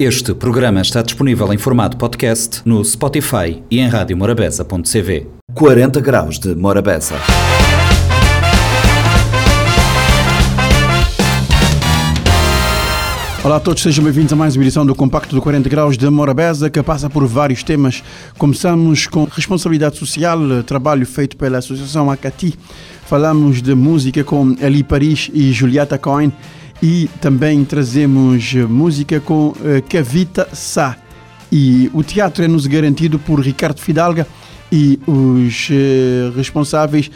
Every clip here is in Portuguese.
Este programa está disponível em formato podcast no Spotify e em radiomorabeza.cv. 40 graus de Morabeza. Olá a todos, sejam bem-vindos a mais uma edição do Compacto do 40 Graus de Morabeza, que passa por vários temas. Começamos com responsabilidade social, trabalho feito pela Associação Acati. Falamos de música com Eli Paris e Julieta Cohen e também trazemos música com Cavita Sá. E o teatro é-nos garantido por Ricardo Fidalga e os uh, responsáveis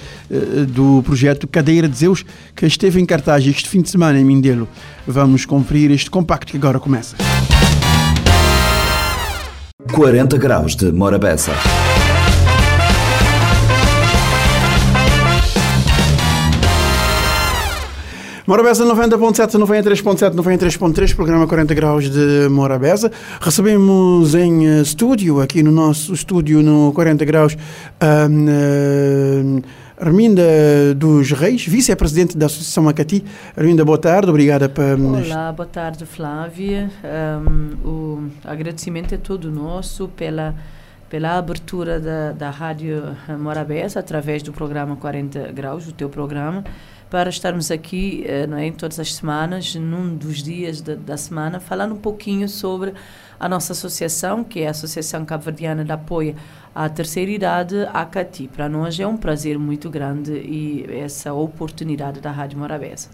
do projeto Cadeira de Zeus, que esteve em cartaz este fim de semana em Mindelo. Vamos conferir este compacto que agora começa. 40 graus de Morabeza. Morabeza 90.7, 93.7, 93.3, programa 40 graus de Morabeza. Recebemos em uh, estúdio, aqui no nosso estúdio no 40 graus, uh, Arminda dos Reis, vice-presidente da Associação Acati. Arminda, boa tarde, obrigada por... Olá, boa tarde, Flávia. Um, o agradecimento é todo nosso pela pela abertura da, da Rádio Morabeza através do programa 40 Graus, o teu programa, para estarmos aqui não é, em todas as semanas, num dos dias da, da semana, falando um pouquinho sobre a nossa associação, que é a Associação Cabo-Verdiana de Apoio à Terceira Idade, a CATI. Para nós é um prazer muito grande e essa oportunidade da Rádio Morabeza.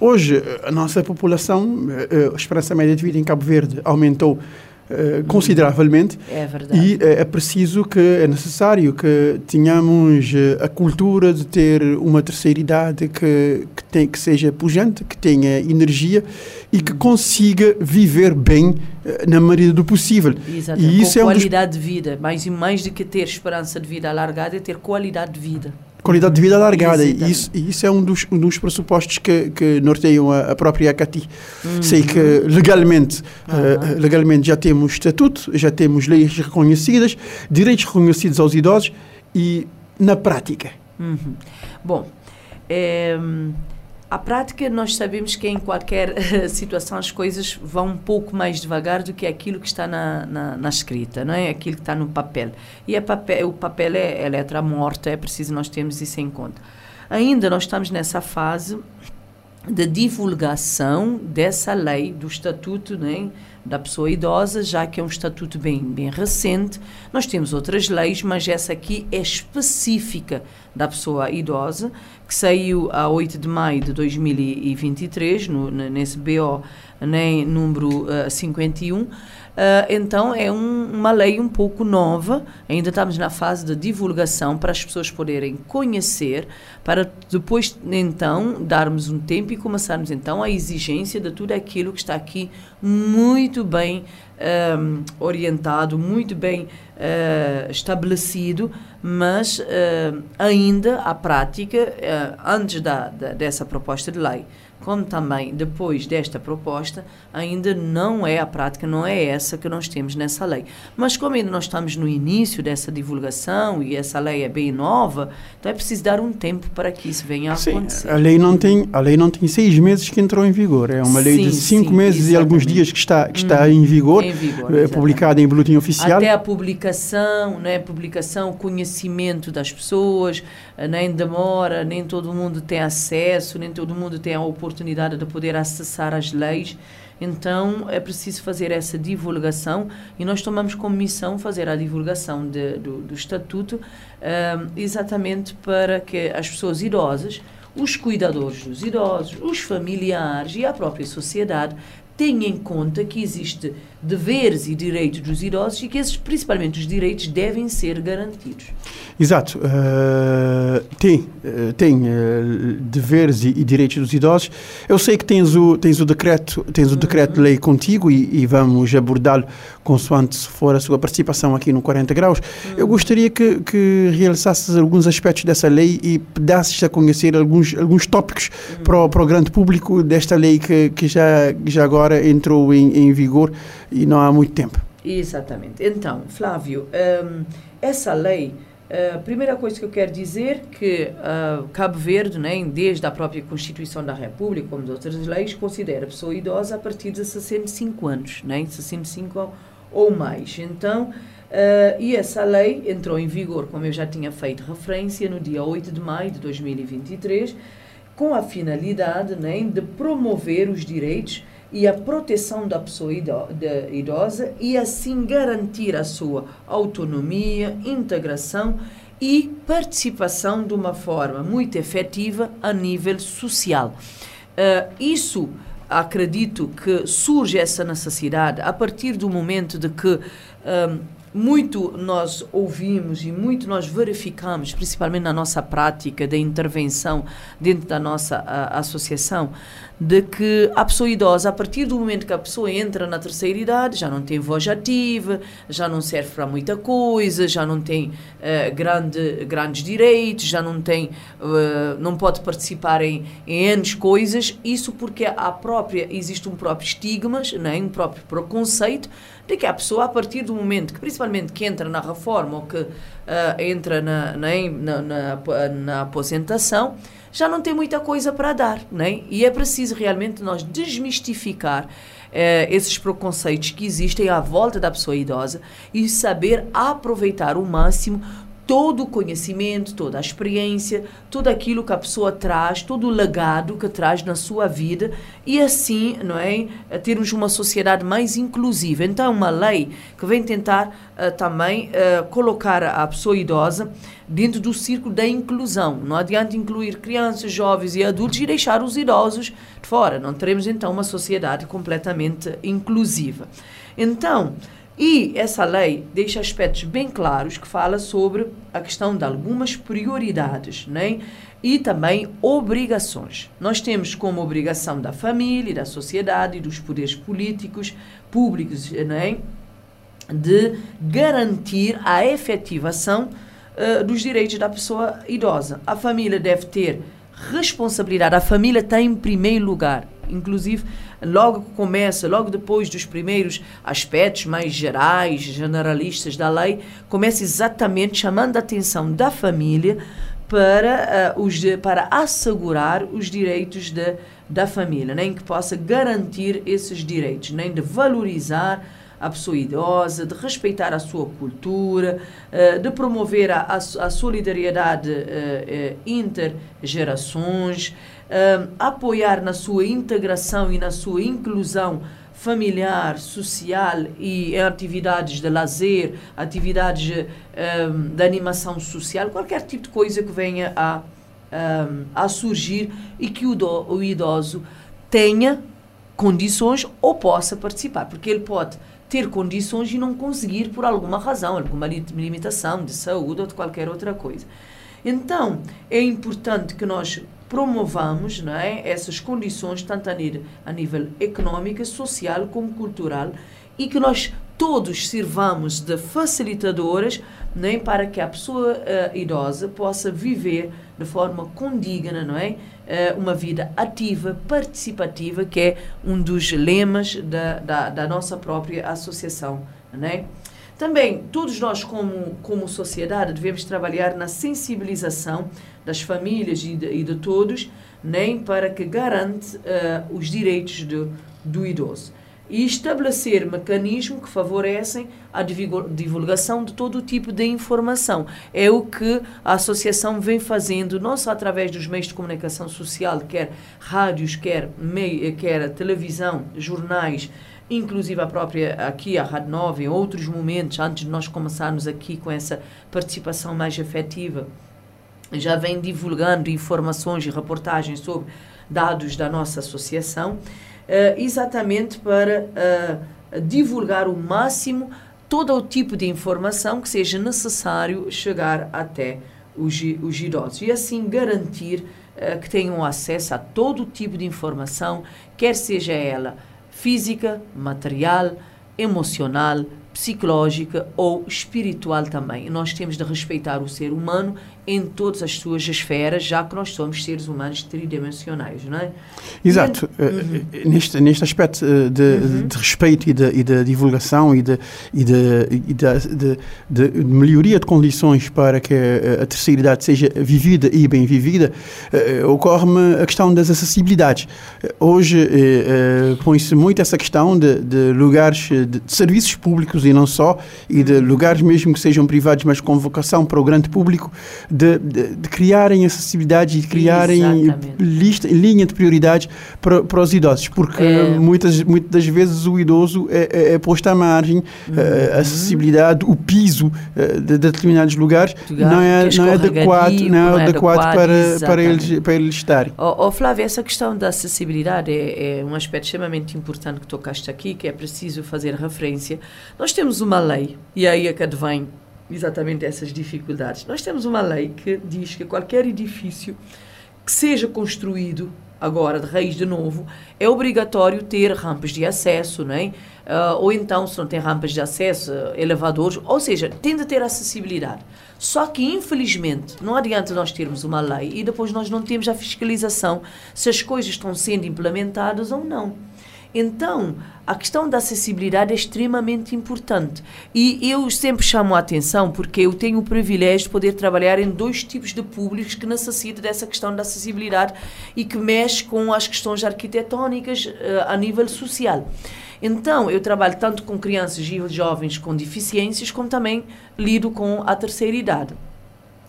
Hoje, a nossa população, a esperança média de vida em Cabo Verde aumentou Uh, consideravelmente é verdade. e uh, é preciso que é necessário que tenhamos uh, a cultura de ter uma terceira idade que que, tem, que seja pujante, que tenha energia e que consiga viver bem na medida do possível. Exatamente. E isso Com é qualidade um dos... de vida, mais e mais do que ter esperança de vida alargada é ter qualidade de vida qualidade de vida alargada. E isso, isso é um dos, um dos pressupostos que, que norteiam a, a própria ACATI. Uhum. Sei que legalmente, uhum. uh, legalmente já temos estatuto, já temos leis reconhecidas, direitos reconhecidos aos idosos e na prática. Uhum. Bom, é, a prática nós sabemos que em qualquer situação as coisas vão um pouco mais devagar do que aquilo que está na, na, na escrita, não é? Aquilo que está no papel. E a papel, o papel é, é letra morta, é preciso nós termos isso em conta. Ainda nós estamos nessa fase de divulgação dessa lei do estatuto, né, da pessoa idosa, já que é um estatuto bem, bem recente. Nós temos outras leis, mas essa aqui é específica da pessoa idosa, que saiu a 8 de maio de 2023, no, nesse BO né, número uh, 51. Uh, então, é um, uma lei um pouco nova, ainda estamos na fase de divulgação para as pessoas poderem conhecer, para depois, então, darmos um tempo e começarmos, então, a exigência de tudo aquilo que está aqui muito bem um, orientado, muito bem uh, estabelecido, mas uh, ainda a prática, antes da, da, dessa proposta de lei, como também depois desta proposta, ainda não é a prática, não é essa que nós temos nessa lei. Mas como ainda nós estamos no início dessa divulgação e essa lei é bem nova, então é preciso dar um tempo para que isso venha a sim, acontecer. A lei não tem, a lei não tem seis meses que entrou em vigor, é uma lei sim, de cinco sim, meses exatamente. e alguns dias que está que está hum, em vigor, em vigor é publicada em boletim oficial. Até a publicação, né, publicação, conhecimento das pessoas, nem demora, nem todo mundo tem acesso, nem todo mundo tem a oportunidade de poder acessar as leis. Então é preciso fazer essa divulgação e nós tomamos como missão fazer a divulgação de, do, do estatuto um, exatamente para que as pessoas idosas, os cuidadores dos idosos, os familiares e a própria sociedade tenha em conta que existe deveres e direitos dos idosos e que esses, principalmente os direitos, devem ser garantidos. Exato. Uh, tem uh, tem uh, deveres e, e, direitos dos idosos. Eu sei que tens o, tens o decreto tens o uhum. decreto-lei contigo e, e vamos abordá-lo consoante for a sua participação aqui no 40 Graus. Uhum. Eu gostaria que, que realçasses alguns aspectos dessa lei e pedasses a conhecer alguns, alguns tópicos uhum. para, o, para o grande público desta lei que, que já, já agora entrou em, em vigor e não há muito tempo. Exatamente. Então, Flávio, um, essa lei A primeira coisa que eu quero dizer que uh, Cabo Verde, né, desde a própria Constituição da República, como de outras leis, considera a pessoa idosa a partir de 65 anos, né, 65 ou mais. Então, Uh, e essa lei entrou em vigor, como eu já tinha feito referência, no dia 8 de maio de 2023, com a finalidade né, de promover os direitos e a proteção da pessoa idosa e assim garantir a sua autonomia, integração e participação de uma forma muito efetiva a nível social. Uh, isso acredito que surge essa necessidade a partir do momento de que um, muito nós ouvimos e muito nós verificamos, principalmente na nossa prática de intervenção dentro da nossa a, associação, de que a pessoa idosa, a partir do momento que a pessoa entra na terceira idade, já não tem voz ativa, já não serve para muita coisa, já não tem uh, grande, grandes direitos, já não tem, uh, não pode participar em, em N coisas, isso porque a própria, existe um próprio estigma, né, um próprio preconceito, de que a pessoa, a partir do momento que, principalmente que entra na reforma ou que uh, entra na, na, na, na aposentação, já não tem muita coisa para dar, né? E é preciso realmente nós desmistificar eh, esses preconceitos que existem à volta da pessoa idosa e saber aproveitar o máximo todo o conhecimento, toda a experiência, tudo aquilo que a pessoa traz, todo o legado que traz na sua vida e assim, não é, termos uma sociedade mais inclusiva. Então, é uma lei que vem tentar uh, também uh, colocar a pessoa idosa dentro do círculo da inclusão. Não adianta incluir crianças, jovens e adultos e deixar os idosos de fora. Não teremos então uma sociedade completamente inclusiva. Então, e essa lei deixa aspectos bem claros que fala sobre a questão de algumas prioridades, né? E também obrigações. Nós temos como obrigação da família, da sociedade e dos poderes políticos, públicos, né? De garantir a efetivação uh, dos direitos da pessoa idosa. A família deve ter responsabilidade. A família está em primeiro lugar. Inclusive, logo que começa, logo depois dos primeiros aspectos mais gerais, generalistas da lei, começa exatamente chamando a atenção da família para, uh, os, para assegurar os direitos de, da família, nem que possa garantir esses direitos, nem de valorizar a pessoa idosa, de respeitar a sua cultura, uh, de promover a, a, solidariedade uh, intergerações, uh, apoiar na sua integração e na sua inclusão familiar, social e em atividades de lazer, atividades de animação social, qualquer tipo de coisa que venha a, a surgir e que o, do, o idoso tenha condições ou possa participar, porque ele pode ter condições e não conseguir por alguma razão, alguma limitação de saúde ou de qualquer outra coisa. Então, é importante que nós promovamos não é, essas condições, tanto a nível, a nível econômico, social como cultural, e que nós todos sirvamos de facilitadoras nem para que a pessoa uh, idosa possa viver de forma condigna, não é? Uh, uma vida ativa, participativa, que é um dos lemas da, da, da nossa própria associação, não é? Também, todos nós, como, como sociedade, devemos trabalhar na sensibilização das famílias e de, e de todos, nem para que garante uh, os direitos do, do idoso. E estabelecer mecanismos que favorecem a divulgação de todo tipo de informação. É o que a associação vem fazendo, não só através dos meios de comunicação social, quer rádios, quer, meio, quer televisão, jornais, inclusive a própria aqui, a Rádio Nova, em outros momentos, antes de nós começarmos aqui com essa participação mais efetiva, já vem divulgando informações e reportagens sobre dados da nossa associação, uh, exatamente para uh, divulgar o máximo todo o tipo de informação que seja necessário chegar até os, os idosos e assim garantir uh, que tenham acesso a todo o tipo de informação, quer seja ela física, material, emocional, psicológica ou espiritual também. Nós temos de respeitar o ser humano em todas as suas esferas, já que nós somos seres humanos tridimensionais, não é? Exato. E, uhum. neste, neste aspecto de, uhum. de respeito e de, e de, divulgação e, de, e, de, e de, de, melhoria de condições para que a terceira idade seja vivida e bem vivida, ocorre-me a questão das acessibilidades. Hoje põe-se muito essa questão de, de lugares, de, serviços públicos e não só, e de lugares mesmo que sejam privados, mas com vocação para o grande público, de, de, de criarem acessibilidade e de criarem lista, linha de prioridades para, para os idosos, porque é. muitas, muitas das vezes o idoso é, é, é posto à margem, uhum. a acessibilidade, o piso eh, de, de determinados lugares não é, não é adequado, não é, adequado, adequado para, para, eles, para eles estarem. Oh, oh, Flávia, essa questão da acessibilidade é, é um aspecto extremamente importante que tocaste aqui, que é preciso fazer referência. Nós temos uma lei, e aí é que advém exatamente essas dificuldades. Nós temos uma lei que diz que qualquer edifício que seja construído agora de raiz de novo, é obrigatório ter rampas de acesso, não é? Uh, ou então, se não tem rampas de acesso, elevadores, ou seja, tem de ter acessibilidade. Só que, infelizmente, não adianta nós termos uma lei e depois nós não temos a fiscalização se as coisas estão sendo implementadas ou não. Então, a questão da acessibilidade é extremamente importante. E eu sempre chamo a atenção porque eu tenho o privilégio de poder trabalhar em dois tipos de públicos que necessitam dessa questão da acessibilidade e que mexe com as questões arquitetónicas uh, a nível social. Então, eu trabalho tanto com crianças e jovens com deficiências, como também lido com a terceira idade.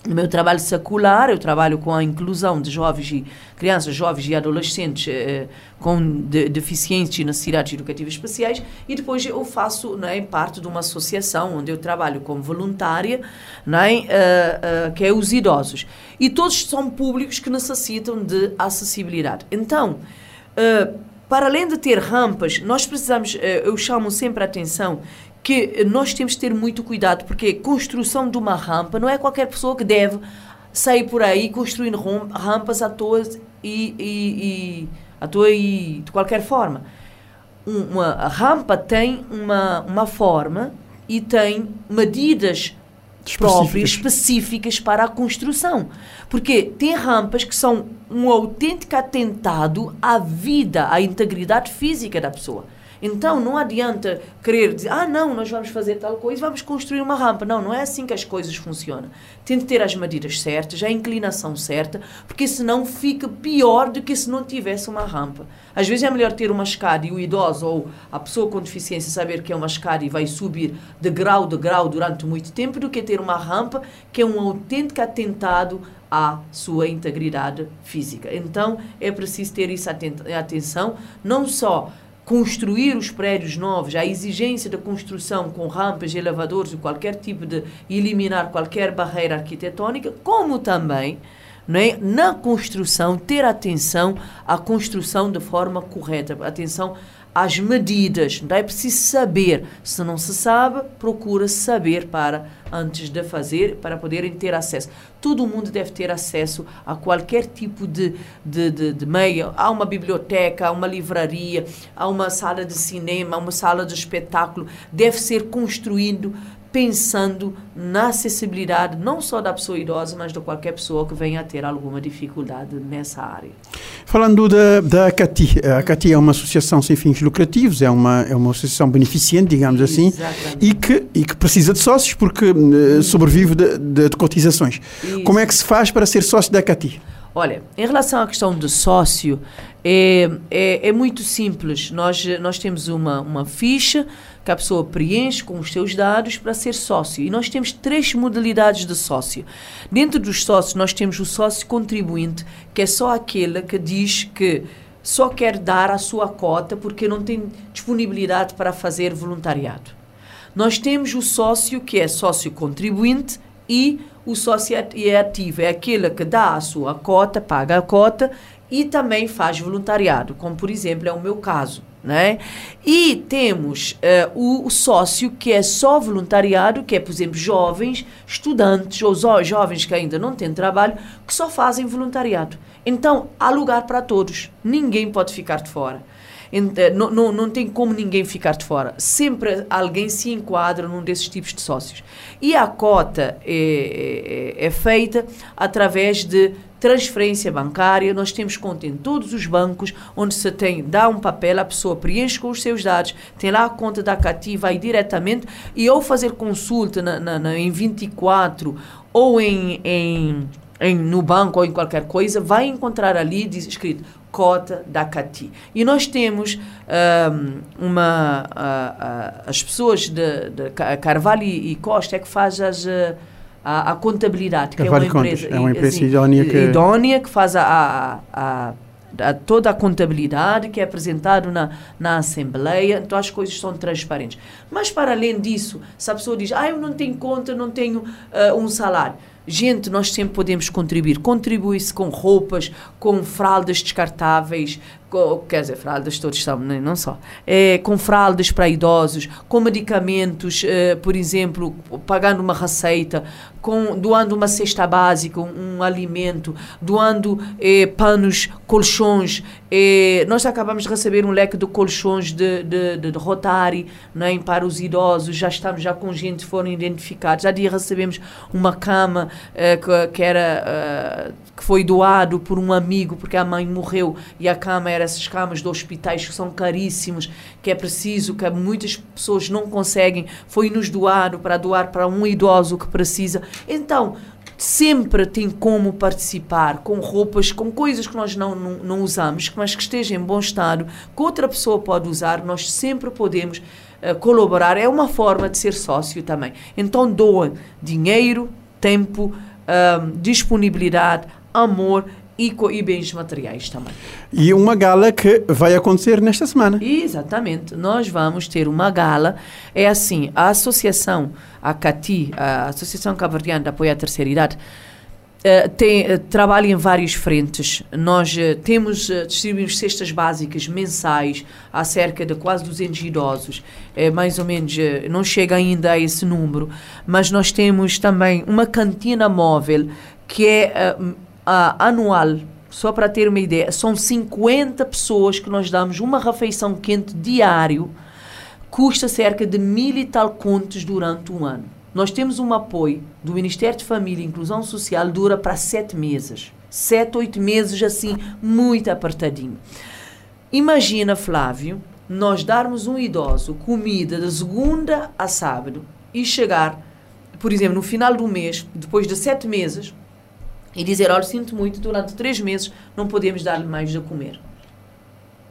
No meu trabalho secular, eu trabalho com a inclusão de jovens e crianças, jovens e adolescentes eh, com de, deficiências e necessidades educativas especiais e depois eu faço né, parte de uma associação onde eu trabalho como voluntária, né, uh, uh, que é os idosos. E todos são públicos que necessitam de acessibilidade. Então, uh, para além de ter rampas, nós precisamos, eu chamo sempre a atenção que nós temos de ter muito cuidado, porque construção de uma rampa não é qualquer pessoa que deve sair por aí construindo rampas à toa e, e, e à toa e de qualquer forma. Uma rampa tem uma, uma forma e tem medidas próprias, específicas para a construção. Porque tem rampas que são um autêntico atentado à vida, à integridade física da pessoa. Então não adianta querer dizer, ah, não, nós vamos fazer tal coisa, vamos construir uma rampa. Não, não é assim que as coisas funcionam. Tem de ter as medidas certas, a inclinação certa, porque senão fica pior do que se não tivesse uma rampa. Às vezes é melhor ter uma escada e o idoso ou a pessoa com deficiência saber que é uma escada e vai subir de grau de grau durante muito tempo do que ter uma rampa que é um autêntico atentado à sua integridade física. Então é preciso ter isso atenção, não só construir os prédios novos, a exigência da construção com rampas, elevadores qualquer tipo de eliminar qualquer barreira arquitetónica, como também é? na construção ter atenção à construção de forma correta, atenção às medidas. Não é preciso saber. Se não se sabe, procura saber para antes de fazer, para poderem ter acesso. Todo mundo deve ter acesso a qualquer tipo de, de, de, de meio. Há uma biblioteca, há uma livraria, há uma sala de cinema, há uma sala de espetáculo. Deve ser construído pensando na acessibilidade não só da pessoa idosa, mas de qualquer pessoa que venha a ter alguma dificuldade nessa área. Falando da, da CATI, a CATI é uma associação sem fins lucrativos, é uma, é uma associação beneficente, digamos assim, e que, e que precisa de sócios porque uh, sobrevive de, de, de cotizações. Isso. Como é que se faz para ser sócio da CATI? Olha, em relação à questão do sócio, é, é, é, muito simples. Nós, nós temos uma, uma ficha que a pessoa preenche com os seus dados para ser sócio. E nós temos três modalidades de sócio. Dentro dos sócios, nós temos o sócio contribuinte, que é só aquele que diz que só quer dar a sua cota porque não tem disponibilidade para fazer voluntariado. Nós temos o sócio que é sócio contribuinte e o sócio é ativo, é aquele que dá a sua cota, paga a cota e também faz voluntariado, como por exemplo é o meu caso. Né? E temos uh, o, o, sócio que é só voluntariado, que é, por exemplo, jovens, estudantes ou jovens que ainda não têm trabalho, que só fazem voluntariado. Então, há lugar para todos. Ninguém pode ficar de fora. eh, não, não, não tem como ninguém ficar de fora. Sempre alguém se enquadra num desses tipos de sócios. E a cota é, é, é feita através de transferência bancária, nós temos conta em todos os bancos, onde se tem, dá um papel, a pessoa preenche com os seus dados, tem lá a conta da CATI, vai diretamente, e ao fazer consulta na, na, na, em 24 ou em, em, em, no banco ou em qualquer coisa, vai encontrar ali diz, escrito cota da CATI. E nós temos um, uma... Uh, uh, as pessoas de, de Carvalho e Costa é que faz as... A, contabilidade, que é uma empresa, é uma empresa assim, idónea, que... idónea que faz a, a, a, a, toda a contabilidade que é apresentado na, na Assembleia, então as coisas são transparentes. Mas para além disso, se a pessoa diz, ah, eu não tenho conta, não tenho uh, um salário, Gente, nós sempre podemos contribuir. Contribui-se com roupas, com fraldas descartáveis, com, quer dizer, fraldas todos são, né? não só. É, com fraldas para idosos, com medicamentos, é, por exemplo, pagando uma receita, com, doando uma cesta básica, um, um alimento, doando é, panos, colchões. É, nós acabamos de receber um leque de colchões de, de, de, de Rotary né, para os idosos, já estamos já com gente foram identificados. Já dia recebemos uma cama é, que, que, era, é, que foi doado por um amigo, porque a mãe morreu e a cama era essas camas de hospitais que são caríssimos, que é preciso, que muitas pessoas não conseguem, foi nos doado para doar para um idoso que precisa. Então, sempre tem como participar com roupas, com coisas que nós não, não, não, usamos, mas que estejam em bom estado, que outra pessoa pode usar, nós sempre podemos uh, colaborar. É uma forma de ser sócio também. Então, doa dinheiro, tempo, uh, disponibilidade, amor e, e bens materiais também. E uma gala que vai acontecer nesta semana. Exatamente. Nós vamos ter uma gala. É assim, a associação, a CATI, a Associação Caverdiana de Apoio à Terceira Idade, Uh, tem, uh, trabalha em várias frentes. Nós uh, temos, distribuímos cestas básicas mensais a cerca de quase 200 idosos, é mais ou menos, não chega ainda a esse número, mas nós temos também uma cantina móvel que é anual, só para ter uma ideia, são 50 pessoas que nós damos uma refeição quente diário, custa cerca de mil e tal contos durante um ano. Nós temos um apoio do Ministério de Família e Inclusão Social, dura para sete meses. Sete, oito meses, assim, muito apertadinho. Imagina, Flávio, nós darmos um idoso comida de segunda a sábado e chegar, por exemplo, no final do mês, depois de sete meses, e dizer: Olha, sinto muito, durante três meses não podemos dar-lhe mais de comer.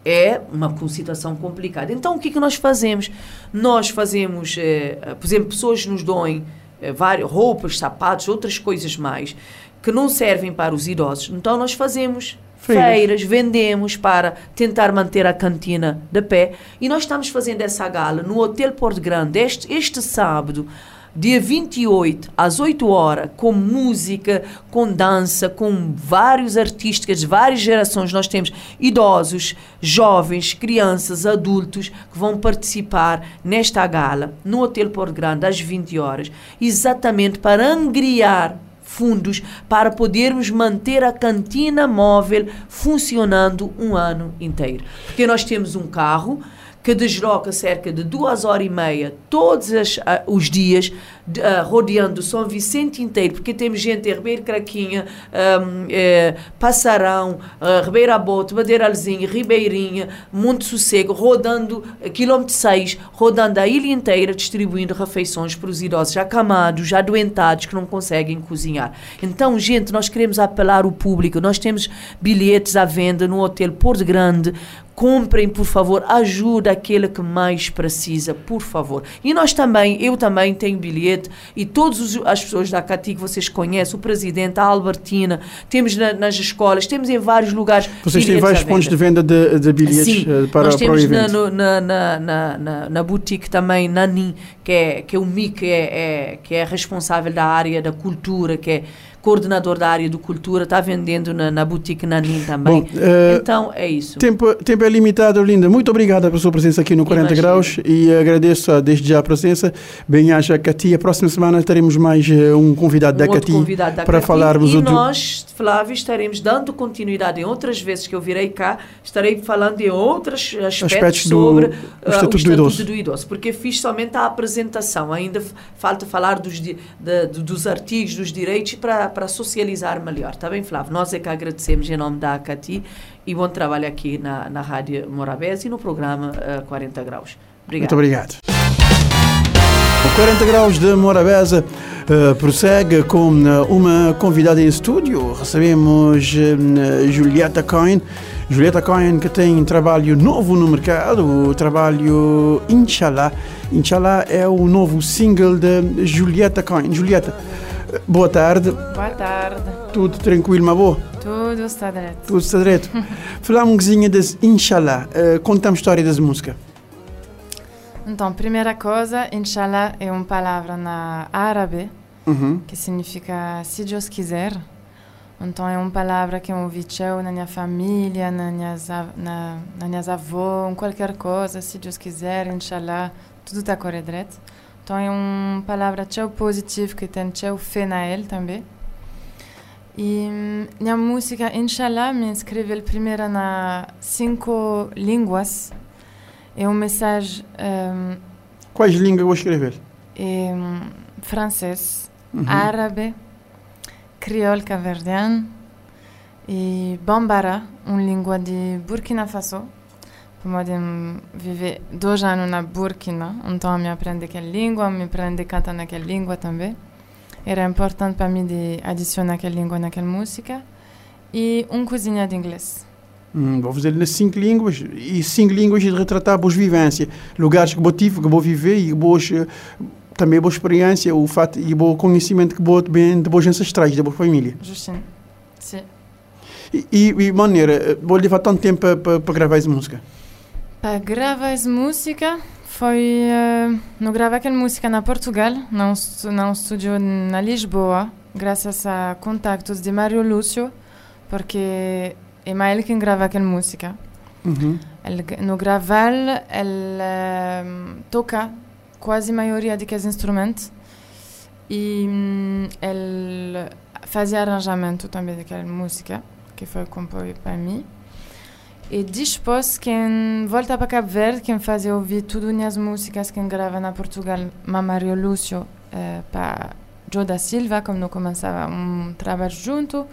É uma situação complicada. Então, o que, é que nós fazemos? Nós fazemos, eh, por exemplo, pessoas nos doem eh, várias, roupas, sapatos, outras coisas mais, que não servem para os idosos. Então, nós fazemos feiras. feiras, vendemos para tentar manter a cantina de pé. E nós estamos fazendo essa gala no Hotel Porto Grande este, este sábado dia 28, às 8 horas, com música, com dança, com vários artistas de várias gerações. Nós temos idosos, jovens, crianças, adultos que vão participar nesta gala no Hotel Porto Grande às 20 horas, exatamente para angriar fundos para podermos manter a cantina móvel funcionando um ano inteiro. Porque nós temos um carro que desloca cerca de duas horas e meia todos as, uh, os dias, uh, rodeando São Vicente inteiro, porque temos gente em Ribeiro Craquinha, um, eh, Passarão, uh, Ribeira Bote, Madeiralzinha, Ribeirinha, Monte Sossego, rodando uh, quilômetro 6, rodando a ilha inteira, distribuindo refeições para os idosos já acamados, já doentados, que não conseguem cozinhar. Então, gente, nós queremos apelar o público, nós temos bilhetes à venda no Hotel Porto Grande, comprem, por favor, ajuda aquele que mais precisa, por favor. E nós também, eu também tenho e todas as pessoas da CATI que vocês conhecem, o presidente, a Albertina, temos na, nas escolas, temos em vários lugares. Vocês têm vários pontos de venda de, de bilhetes Sim, eh, para, nós temos para o evento. Na, na, na, na, na boutique também, Nani, que é, que é o MIC, que é, é, que é responsável da área da cultura, que é coordenador da área do cultura, está vendendo na, na boutique Nanin também. Bom, eh, então é isso. Tempo, tempo é limitado, Linda. Muito obrigada pela sua presença aqui no 40 Imagina. Graus e agradeço desde já a presença. Bem-aja. A próxima semana teremos mais eh, um convidado um da convidado da para Cati. falarmos e nós, Flávio, estaremos dando continuidade em outras vezes que eu virei cá, estarei falando de outros aspectos, Aspectos do sobre o Estatuto o do Idoso. do Idoso, porque fiz somente a apresentação, ainda falta falar dos, de- do- dos artigos, dos direitos para, para socializar melhor, está bem, Flávio? Nós é que agradecemos em nome da ACATI e bom trabalho aqui na, na Rádio Morabés e no programa ah, 40 Graus. Muito Obrigada. obrigado. O 40 Graus de Morabeza eh, prossegue com eh, uma convidada em estúdio. Recebemos eh, Julieta Cohen. Julieta Cohen que tem trabalho novo no mercado, o trabalho Inshallah. Inshallah é o novo single de Julieta Cohen. Julieta, eh, boa tarde. Boa tarde. Tudo tranquilo, mas boa? Tudo está direto. Tudo está direito. Falar um bocadinho das Inshallah. Eh, Conta-me a história das músicas. Então, primeira coisa, Inshallah é uma palavra na árabe Uhum. que significa se Deus quiser. Então, é uma palavra que eu ouvi tchau na minha família, na minhas, na, na minhas avós, em qualquer coisa, se Deus quiser, Inshallah, tudo está direito. Então, é uma palavra tchau positiva que tem tchau fé na ele também. E hum, minha música, Inshallah, me escrevi primeiro na cinco línguas. É uma mensagem hum, Quais línguas vou escrever? em hum, francês, Uhum. árabe, crioulo caverdiano e bambara, uma língua de Burkina Faso. Podem viver dois anos na Burkina, então me aprende aquela língua, me aprende a cantar naquela língua também. Era importante para mim de adicionar aquela língua naquela música. E uma cozinha de inglês. Hum, vou fazer cinco línguas e cinco línguas de retratar boas vivências, lugares que vou tive, que vou viver e boas, também boa experiência, o fato e bom conhecimento que vou bem de boas ancestrais, da boa família. Justine. Sim. E, e, e maneira, eh, vou levar tanto tempo para gravar essa música. Para gravar essa música, foi. Uh, não gravar aquela música na Portugal, num, num estúdio na Lisboa, graças a contactos de Mário Lúcio, porque é mais ele quem grava aquela música. Uhum. Ele, no gravar, ele eh, toca quase a maioria daqueles instrumentos e hum, ele fazia arranjamento também daquela música, que foi composto para mim. E depois, quem volta para Cabo Verde, quem fazia ouvir tudo as músicas, quem grava na Portugal, Mamário Lúcio, eh, para Joe da Silva, como não começava um trabalho junto.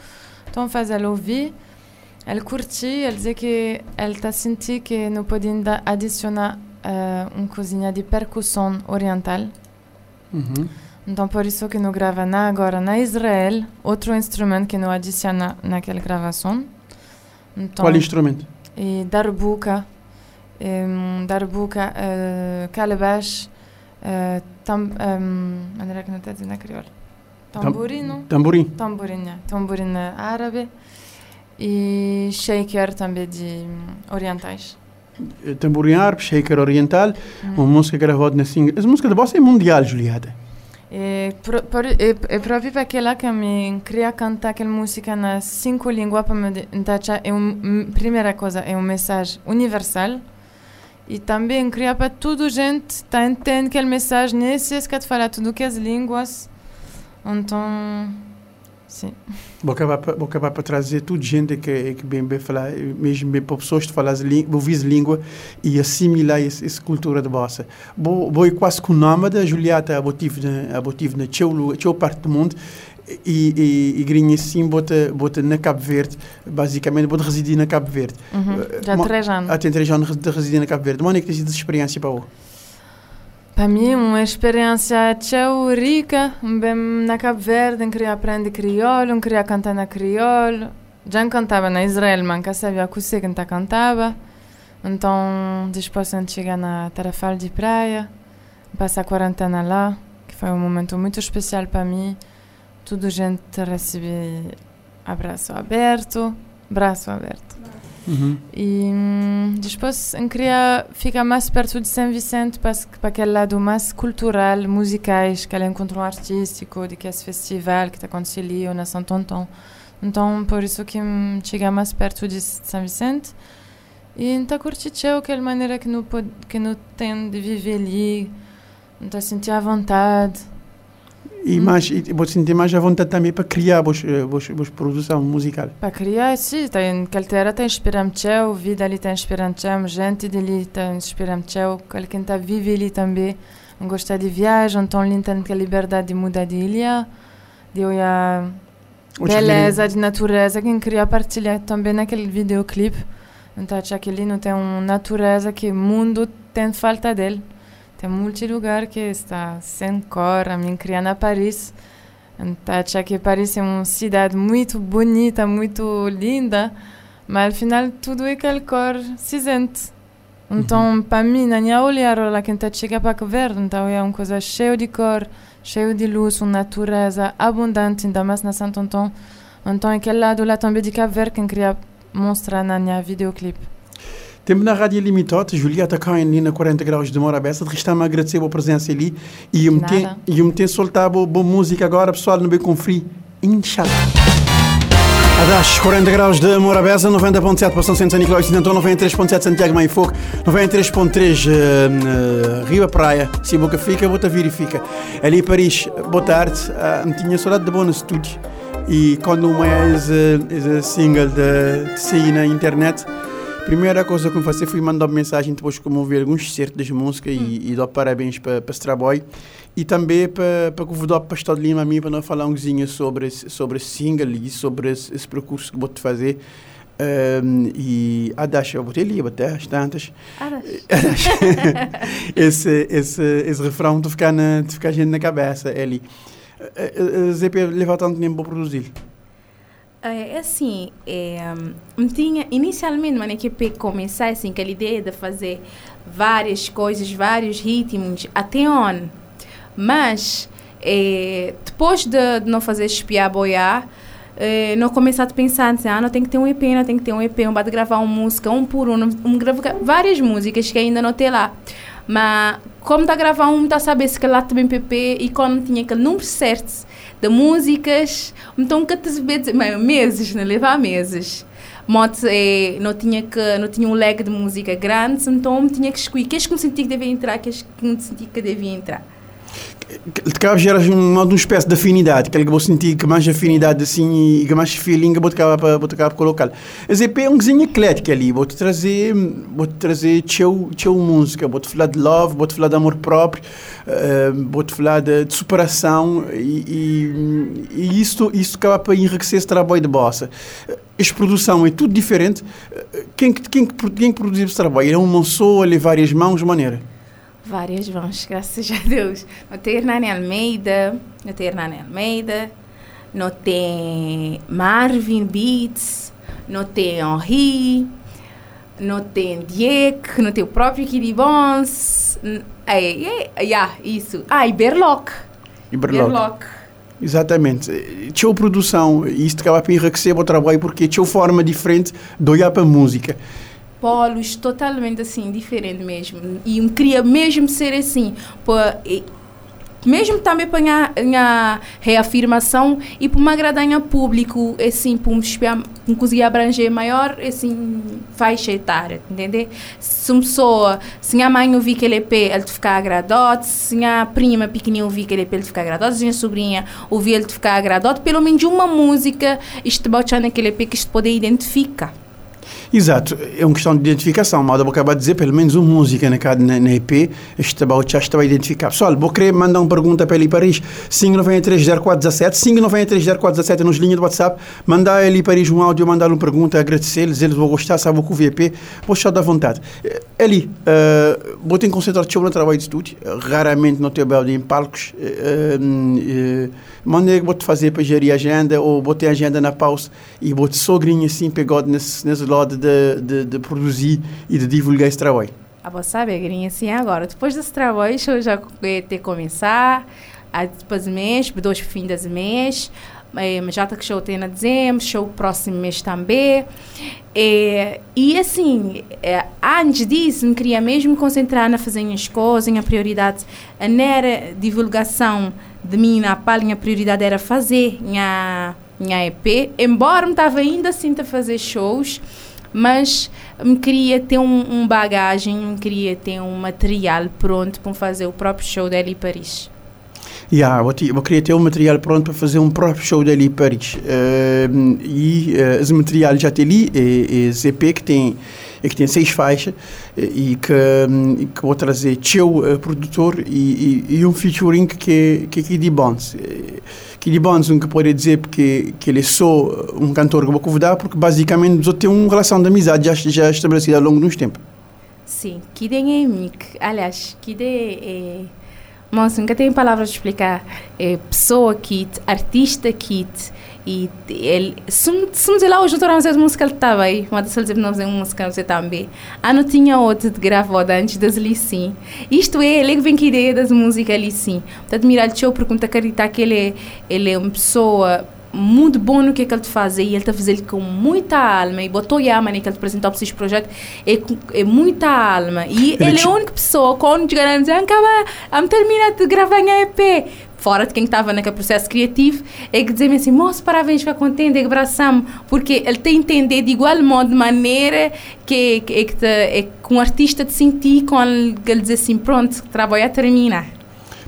Então, fazia ele ouvir. Ele curtia, ele dizia que ele está sentindo que não podia ainda adicionar eh, uma coisinha de percussão oriental. Uhum. Então, por isso que não grava na, agora na Israel, outro instrumento que não adiciona naquela gravação. Então, Qual instrumento? E darbuka, darbuka, calabash, tam, um, maneira que não está dizendo na crioula. Tamborino, Tamborim. tamborinha, tamborim árabe e shaker também de hum, orientais. Eh, Tamborim árabe, shaker oriental, Hum. uma música gravada na single. Essa música da bossa é mundial, Julieta. E, pro, por, e, e proprio perché là che mi crea cantare quella musica na cinque lingue per me intaccia è un, m- primeira cosa è un messaggio universal. E também cria para tudo gente tá entende aquele mensagem necessita de falar tudo que as línguas então sim Vou acabar, pa- vou acabar para trazer tudo gente que, que bem, bem falar, mesmo bem para pessoas que falam ouvir a língua e assimilar essa, cultura de bossa. Vou, vou quase com o Julieta, a botive na, a na teu, lu- teu parte do mundo e, e, e grinha sim, bota, bota na Cabo Verde, basicamente, bota residir na Cabo Verde. Uhum. Já ma- três anos Há tem três anos de residir na Cabo Verde. Onde é que tem sido essa experiência para o? Para mim, uma experiência tão rica. Bem, na Cabo Verde, queria aprender crioulo, queria cantar na crioulo. Já cantava na Israel, mas nunca sabia que você que cantava. Então, depois de chegar na Tarafal de Praia, passar a quarentena lá, que foi um momento muito especial para mim. Tudo gente recebe abraço aberto, braço aberto. Uhum. E hum, depois eu queria ficar mais perto de São Vicente para, para aquele lado mais cultural, musicais, aquele encontro artístico, de que esse festival que está acontecendo ali na Santo Antão. Então, por isso que chega mais perto de São Vicente. E está curtindo aquela maneira que não, que não tem de viver ali, não está sentir à vontade. E, hum. mais, e você sentir mais à vontade também para criar a vossa produção musical? Para criar, sim. Tem, Caltera tem inspirante, vida ali tem inspirante, gente dali tem inspirante, quem está vive ali também. Gosta de viagem, então ali tem a liberdade de mudar de ilha, de olhar beleza, de natureza, quem queria partilhar também naquele videoclipe. Então, aquele não tem uma natureza que o mundo tem falta dele. Tem muitos lugares que está sem cor. A minha criança Paris. Então, acho que Paris é uma cidade muito bonita, muito linda, mas ao final tudo é aquela cor cinzenta. Então, uhum. para mim, na minha olhar, lá que está chega para ver, então é uma coisa cheia de cor, cheia de luz, uma natureza abundante, ainda mais na Santo Antão. Então, aquele lado lá também de Cabo Verde que queria mostrar na minha videoclipe. Temos na Rádio Limitote, Julieta cá ali na 40 graus de Mora Bessa, de a agradecer a presença ali e eu me tenho soltado boa música agora, pessoal, no bem com free, inchado. Adash, 40 graus de Morabeza, 90.7 para São Centro Nicolau Ocidental, 93.7 Santiago Mãe Fogo, 93.3 uh, uh, Rio a Praia, se boca fica, bota verifica. Ali Paris, boa tarde, uh, tinha saudade de bom no estúdio e quando uma é esse single de, de sair na internet, primeira coisa que eu fazer foi mandar mensagem depois como ouvir alguns certos das músicas hum. e, e dar parabéns para esse trabalho e também para para convidar o Pastor Lima a mim para nós falar um pouquinho sobre sobre single e sobre esse, esse percurso que vou te fazer um, e a Dasha, eu botei ali, até às tantas. esse, esse, esse refrão de ficar, na, de ficar gente na cabeça, ali. ZP leva tanto tempo para produzir? É assim, é, tinha, inicialmente, uma equipe começar assim, aquela ideia de fazer várias coisas, vários ritmos, até onde. Mas, é, depois de, de não fazer espiar boiar, é, não começar a pensar assim, ah, não tem que ter um EP, não tem que ter um EP, um bate gravar uma música, um por um, um gravar várias músicas que ainda não tem lá. Mas como está a gravar um, está a saber se lá também PP e quando tinha aquele número certo de músicas, então que meses, né? levar meses. Mote, é, não tinha que não tinha um leg de música grande, então tinha que escolher que é que me senti que devia entrar, que é que me senti que devia entrar de cabo gera uma, uma espécie de afinidade, que eu sentir que mais afinidade assim e que mais feeling vou acabar para vou acabar colocar. Mas é um cozinho eclético ali, vou te trazer, vou te trazer teu teu música, vou te falar de love, vou te falar de amor próprio, uh, vou te falar de, de superação e, e, e isto isto acaba para enriquecer esse trabalho de bossa. Esta produção é tudo diferente. Quem quem quem produziu esse trabalho? É uma só, ali várias mãos, maneira várias mãos, graças a Deus. Não tem Hernani Almeida, não tem Hernani Almeida, não tem Marvin Beats, não tem Henri, não tem Diek, não tem o próprio Kiribons. É, é, yeah, isso. Ah, e Berloc. E Berloc. Berloc. Exatamente. Tinha produção, isto acaba por enriquecer o trabalho porque tinha forma diferente de olhar para a música polos totalmente assim, diferente mesmo. E me queria mesmo ser assim, para mesmo também para a reafirmação e para me agradar ao público, assim, para me conseguir abranger maior assim, faixa etária, entender? Se uma pessoa, se a mãe ouvir aquele EP, ele ficar agradado, se a prima pequenininha ouvir aquele EP, ele ficar agradado, se a sobrinha ouvir ele ficar agradado, pelo menos uma música, isto botando aquele EP que isto pode identificar. Exato, é uma questão de identificação. Mas eu acabo de dizer, pelo menos uma música na, na, na EP, estava a identificar. Pessoal, vou querer mandar uma pergunta para ele Paris, 5930417, 5930417 nos linhas do WhatsApp, mandar ele Paris um áudio, mandar uma pergunta, agradecer-lhes, eles vão gostar, sabe o que o VP, vou estar à vontade. Eli, uh, vou ter que concentrar no trabalho de estúdio, raramente não tenho belo em palcos, uh, uh, Manda vou te fazer para gerir a agenda ou vou ter agenda na pausa e vou sogrinho assim pegado nesse, nesse lado de, de, de produzir e de divulgar esse trabalho. Ah, você sabe, Grinha, assim agora. Depois desse trabalho, eu já ia ter que começar, depois mês, dois fins do mês, já tá que show tem na dezembro, show próximo mês também. É, e assim, é, antes disso, me queria mesmo concentrar na fazer as coisas, a prioridade era divulgação de mim na palha, a prioridade era fazer minha, minha EP, embora me estava ainda assim a fazer shows, mas me queria ter um, um bagagem, me queria ter um material pronto para fazer o próprio show dele em Paris. Yeah, eu, queria ter o material pronto para fazer um próprio show dali em Paris. Uh, e uh, esse material já tem ali, é, é que tem, é que tem seis faixas e que, um, que vou trazer teu uh, produtor e, e, e, um featuring que, que é Kid Bonds. Kid Bonds nunca pode dizer porque que ele é só um cantor que vou convidar porque basicamente tem uma relação de amizade já, já estabelecida ao longo dos tempos. Sim, Kid é amigo. Aliás, Kid é, é Moço, nunca tenho palavras de explicar. É pessoa kit, artista kit. E ele, se me dizer lá hoje, doutor, não música ele estava aí, mas se ele não fazer música, você também. Ah, não tinha outra de gravada antes das sim. Isto é, ele vem com ideia das músicas ali sim. Portanto, mirar o show, pergunta acreditar que ele ele é uma pessoa muito bom no que, é que ele faz e ele está fazendo com muita alma e botou a alma que ele apresentou para esses projetos é, é muita alma. E ele, ele é a única pessoa quando chegar a dizer acaba a terminar de gravar em EP fora de quem estava naquele processo criativo é que dizer assim moço parabéns fica contente é abraçamos porque ele tem entendido de igual modo de maneira que, que, é que, te, é que um artista te sentir quando ele diz assim pronto trabalho termina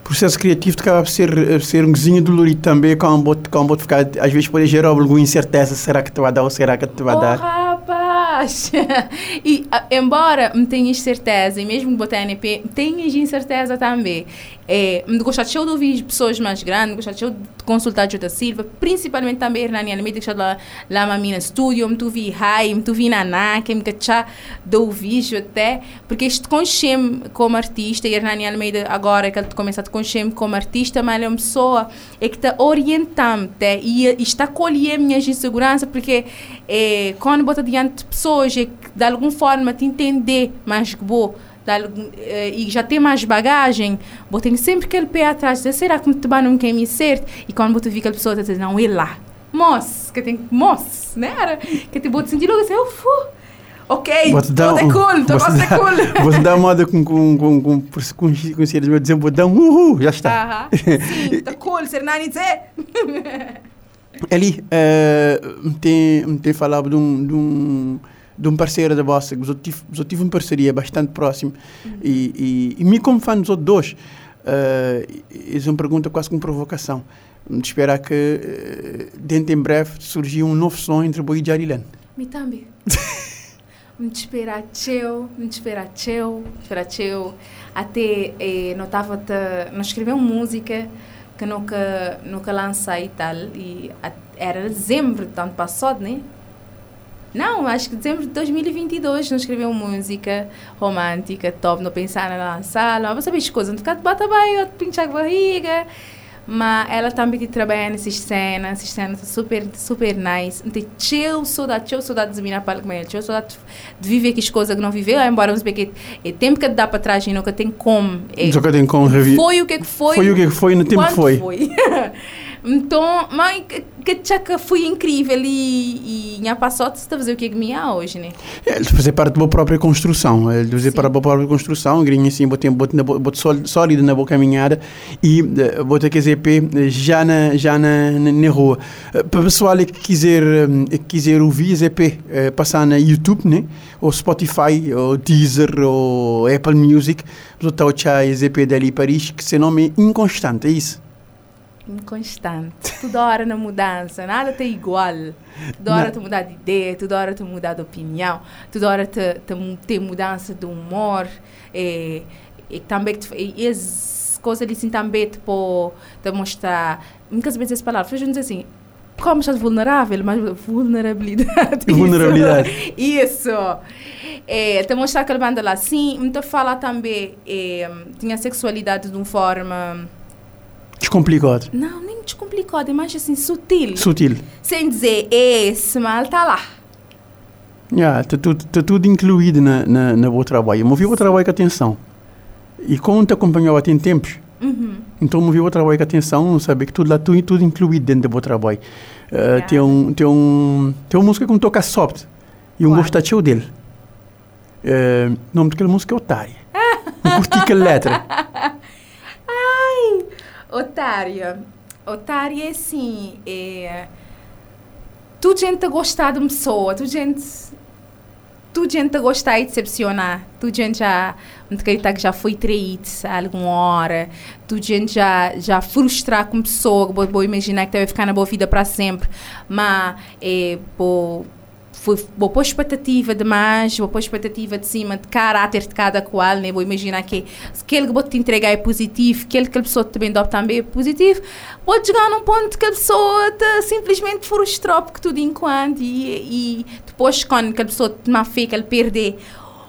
processo criativo acaba por ser, ser um vizinho dolorido também, com bot, com bot ficar, às vezes pode gerar alguma incerteza, será que te vai dar ou será que te vai oh, dar? rapaz! e, embora me tenhas certeza, e mesmo botar NP, tenhas incerteza também. É, me gostar de ouvir pessoas mais grandes, gostar de consultar Jota Silva, principalmente também Hernani Almeida, que está lá, lá na minha estúdio, me tu vi Rai, tu vi Naná, que me já do vídeo até, porque isto conhece como artista, e Hernani Almeida agora que ele começa a conhecer como artista, mas ele é uma pessoa é que está orientando e, e está colhendo minhas inseguranças, porque é, quando bota diante de pessoas, é que de alguma forma te entender mais que boa, e já tem mais bagagem, vou ter sempre aquele pé atrás, dizer, será que te não quer me certo? E quando você vê aquela pessoa, você diz, não, é lá. Moço, que tem, moço, né? Que te bota sentir logo assim, ufu. Ok, tudo é cool, tu gosta é cool. Você dá moda com, com, com, com, com, com, seres meus dizendo, vou dar um uhul, já está. Sim, tá cool, ser nani dizer. Ali, uh, tem, tem falado de um, de um de um parceiro da vossa, que eu tive, eu tive uma parceria bastante próxima uhum. e, e, e me como fã dos outros dois, uh, é uma pergunta quase com provocação. De esperar que uh, dentro em breve surgiu um novo som entre Boi e Jarilene. Me também. me esperar teu, me esperar teu, esperar teu. Até eh, não estava não escreveu música que nunca nunca lancei e tal e era dezembro ano passado, né? Não, acho que dezembro de 2022 não escreveu música romântica, top, não pensar na lançar, não saber as coisas, não ficar de bata bem, pinchar a barriga. Mas ela também que trabalha nessas cenas, essas cenas super, super nice. Então, cheio saudade, cheio saudade de mirar para com ele, cheio saudade de viver aquelas coisas que não viveu, embora não sei é tempo que dá para trás e nunca tem como. É, nunca tem como reviver. Foi o que foi. Foi o que foi no tempo foi. foi. Então, mas que tchaca foi incrível e, e a passote está a fazer o que é que me há hoje, né? É, fazer parte da minha própria construção, é, fazer parte da minha própria construção, grinha assim, botei bote, bote sólido na boa caminhada e uh, botei que ZP já na, já na, na, rua. Uh, para o pessoal que quiser, quiser ouvir ZP, passar na YouTube, né? Ou Spotify, ou Deezer, ou Apple Music, botar o ZP dali Paris, que seu nome é inconstante, é isso? Inconstante. Toda hora na mudança, nada está igual. Toda hora te mudar de ideia, toda hora te mudar de opinião, toda hora te, te, te mudança de humor. E, e também e as coisas assim também te pode te mostrar. Nunca se essa palavra, faz dizer assim. Como estás vulnerável, mas vulnerabilidade. Vulnerabilidade. Isso. isso. É, te mostrar aquela banda lá. Sim, me fala também. É, tinha sexualidade de uma forma Descomplicado. Não, nem descomplicado, é mais assim sutil. Sutil. Sem dizer, esse mal está lá. Yeah, está tudo, tá tudo incluído na, na, na teu trabalho. Eu movi o trabalho com atenção. E como te acompanhava tem tempos, Uhum. Então, me viu o trabalho com atenção, saber que tudo lá, tudo, tudo incluído dentro do trabalho. Uh, tem, um, tem, um, tem uma música que toca soft e eu gostei dele. Uh, o nome daquela música é Otária. Eu curti aquela letra. Otária. Otária é assim, é... Gente a gostar de uma pessoa, tu gente... Tu gente a gostar e decepcionar, tu gente já... acreditar que já foi traído a alguma hora, tu gente já, já frustrar com pessoa, vou, vou imaginar que deve ficar na boa vida para sempre, mas é, vou foi, vou pôr expectativa demais, vou pôr expectativa de cima de caráter de cada qual, né? Vou imaginar que aquele que vou te entregar é positivo, aquele que a pessoa também dá também é positivo, vou chegar num ponto que a pessoa te simplesmente frustrou porque tudo enquanto e, e depois quando a pessoa te má fé que ele perder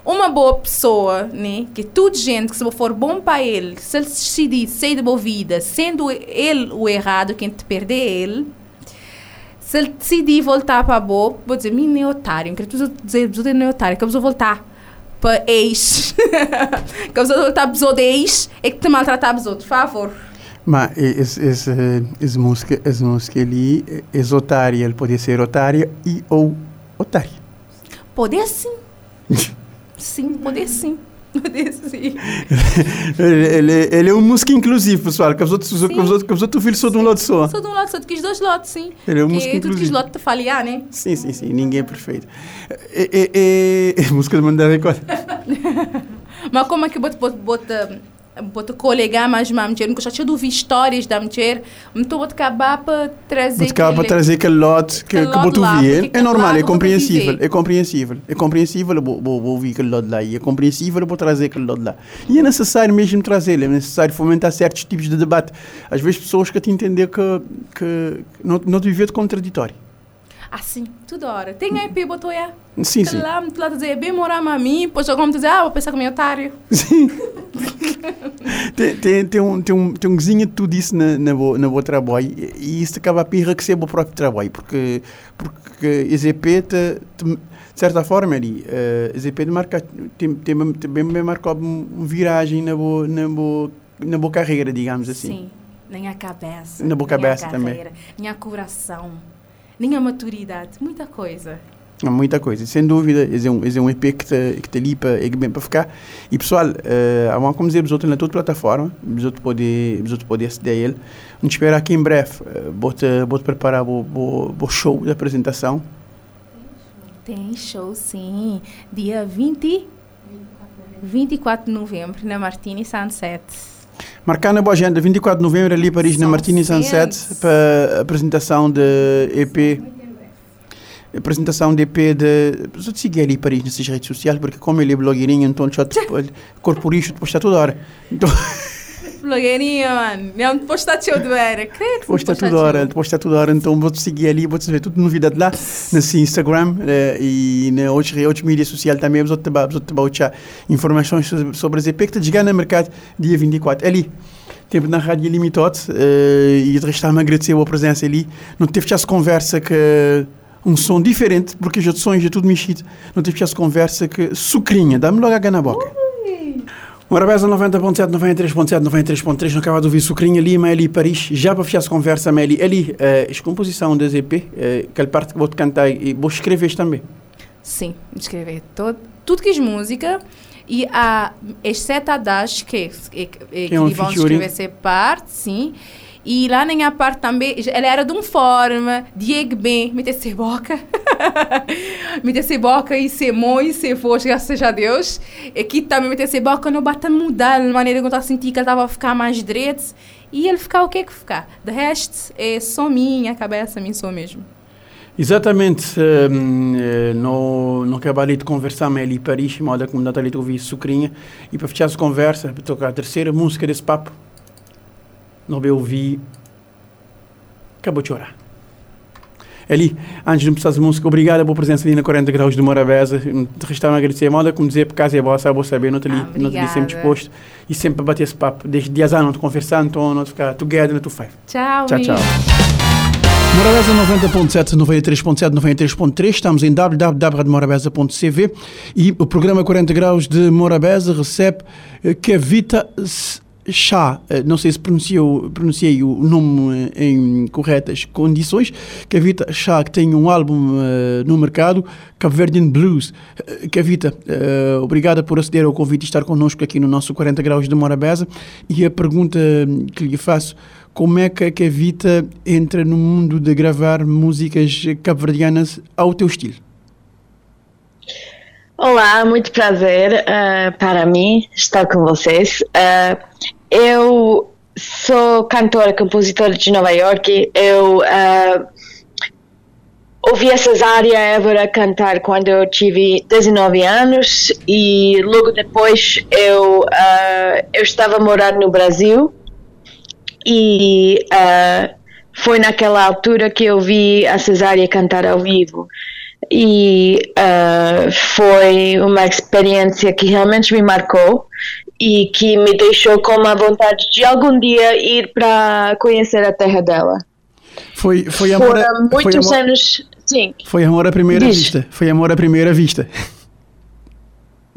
uma boa pessoa, né? Que tudo gente que se for bom para ele, se ele decidir sair da boa vida, sendo ele o errado, quem te perder é ele, se ele decidir voltar para a boa, vou dizer, mim nem otário, não quero dizer, dizer nem otário, que eu vou voltar para ex. que eu vou voltar para os ex, é que te maltratar outros, por favor. Mas essa, essa, essa, música, essa música ali, é otária, ele pode ser otária e ou otário. Poder sim. sim, poder sim. ele, ele é um músico inclusivo, pessoal. Que os outros, que os outros, que os outros filhos são de um lado só. Sou de um lado só, tu quis dois lados, sim. Ele é um músico inclusivo. Tu quis lado te falhar, né? Sim, sim, sim. Ninguém é perfeito. É, é, é, é música de mandar recorde. Mas como é que bota, bota, bota bota colega mais uma mulher, nunca já tinha ouvido histórias da mulher, então vou acabar para trazer Vou acabar para trazer aquele lote que, que vou ouvir. É normal, é compreensível, é compreensível, é compreensível, vou, ouvir aquele lote lá, e é compreensível, vou trazer aquele lote lá. E é necessário mesmo trazer, é necessário fomentar certos tipos de debate. Às vezes pessoas que te entender que, que não, não te viver de contraditório. Assim, toda hora. Tem aí, botou é. Sim, sim. Lá, lá dizer, bem morar a mim, depois alguém dizer, ah, vou pensar com meu otário. Sim. tem, tem, tem, um, tem, um, tem um cozinha de tudo isso na, na, bo, na boa trabalho e isso acaba a pirra que ser o próprio trabalho, porque, porque EZP, te, te, de certa forma, ali, uh, EZP marca, tem, tem, tem, bem marcou uma viragem na boa, na boa, na boa carreira, digamos assim. Sim, nem a cabeça. Na boa cabeça também. Nem a coração nem a maturidade, muita coisa. Há muita coisa, sem dúvida. Esse é um, esse é um EP que está que ali para é bem para ficar. E pessoal, uh, como dizer, outros na toda plataforma, os outros podem pode aceder a ele. Vamos esperar aqui em breve, uh, vou, te, vou te preparar o, show de apresentação. Tem show, sim. Dia 20, 24 de novembro, na Martini Sunset. Marcar na boa agenda, 24 de novembro, ali Paris, São na Martini Sunset, para a apresentação de EP. Apresentação de EP de. Só te seguir ali Paris nessas redes sociais, porque como ele é blogueirinho, então já corporista, depois está toda hora. Então. blogueirinha, mano. Cheio de era. Credo está toda hora, está toda hora. Então vou-te seguir ali, vou-te ver tudo novidade lá, nesse Instagram eh, e na outros, outros mídias sociais também. Vou-te dar informações sobre as EP que está chegando no mercado dia 24. Ali tempo na rádio limitado uh, e de restar-me agradecer a presença ali. Não teve essa conversa que um som diferente, porque os sons é tudo mexido. Não teve essa conversa que sucrinha, dá-me logo a gana na boca. Morabeza 90.7, 93.7, 93.3, não acaba de ouvir Sucrinha, Lima, ali Paris, já para fechar essa conversa, Meli, ali, uh, a composição da ZP, uh, aquela parte que vou te cantar, e vou escrever também? Sim, escrever todo, tudo que é música, e a, exceto a Dash, que, que, que, que, que é um vão escrever essa parte, sim, e lá na minha parte também, ela era de uma forma, Diego bem, me ser boca. me ser boca e ser mãe ser voz, graças a Deus. E aqui também me ser boca, não basta mudar a maneira que eu senti que ele estava a ficar mais direito. E ele ficar o que é que ficar. De resto, é só minha cabeça, minha só mesmo. Exatamente. Um, eh, no, no acabei de conversar com ele Paris, moda como Natália ouvi sucrinha. E para fechar essa conversa, para tocar a terceira música desse papo, não me ouvi, acabou de chorar. Ali, antes de começar a música, obrigado pela presença ali na 40 Graus de Morabeza. Restava a agradecer a moda, como dizer, por casa é vossa, vou saber, não te ali, ah, não te ali sempre disposto e sempre bater esse papo. Desde dias anos, não te conversar, então não te ficar together, não tu faz. Tchau, tchau. tchau. Morabeza 90.7, 93.7, 93.3, estamos em www.morabeza.cv e o programa 40 Graus de Morabeza recebe Kavita Chá, eh, não sei se pronunciou, pronunciei o nome eh, em corretas condições, Cavita Chá, que tem um álbum uh, no mercado, Cabo Verdean Blues. Cavita, uh, obrigada por aceder ao convite e estar connosco aqui no nosso 40 Graus de Morabeza. E a pergunta que lhe faço, como é que a Cavita entra no mundo de gravar músicas cabo-verdianas ao teu estilo? Olá, muito prazer uh, para mim estar com vocês. Uh, eu sou cantora, compositora de Nova York. Eu uh, ouvi a Cesária Évora cantar quando eu tive 19 anos. E logo depois eu, uh, eu estava a morar no Brasil. E uh, foi naquela altura que eu vi a Cesária cantar ao vivo. E uh, foi uma experiência que realmente me marcou e que me deixou com a vontade de algum dia ir para conhecer a terra dela. Foi, foi amor, Foram muitos foi amor, anos, sim. Foi amor à primeira Diz. vista. Foi amor à primeira vista.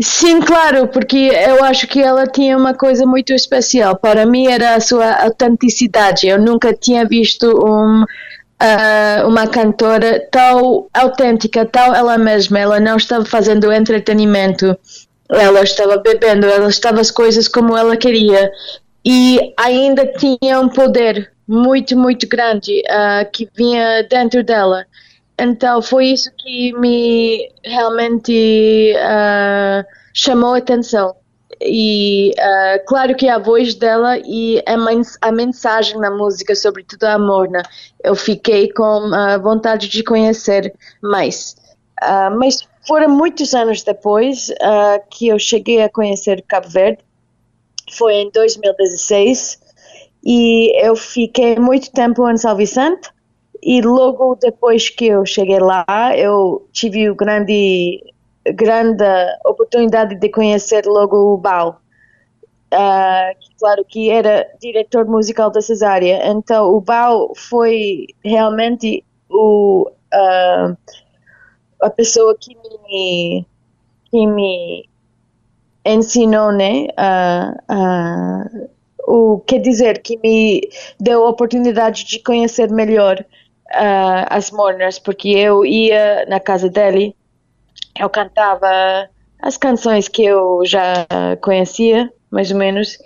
Sim, claro, porque eu acho que ela tinha uma coisa muito especial. Para mim era a sua autenticidade. Eu nunca tinha visto um, uh, uma cantora tão autêntica, tão ela mesma. Ela não estava fazendo entretenimento, ela estava bebendo, ela estava as coisas como ela queria e ainda tinha um poder muito, muito grande uh, que vinha dentro dela. Então foi isso que me realmente uh, chamou a atenção. E uh, claro que a voz dela e a, mens a mensagem na música, sobretudo a Morna, eu fiquei com vontade de conhecer mais. Mas foram muitos anos depois uh, que eu cheguei a conhecer Cabo Verde. Foi em 2016 e eu fiquei muito tempo em São Vicente. E logo depois que eu cheguei lá, eu tive o grande, grande oportunidade de conhecer logo o Bal. Uh, claro que era diretor musical da Cesária. Então o Bal foi realmente o uh, a pessoa que me, que me ensinou, né, uh, o quer dizer, que me deu a oportunidade de conhecer melhor uh, as Mourners, porque eu ia na casa dele, eu cantava as canções que eu já conhecia, mais ou menos,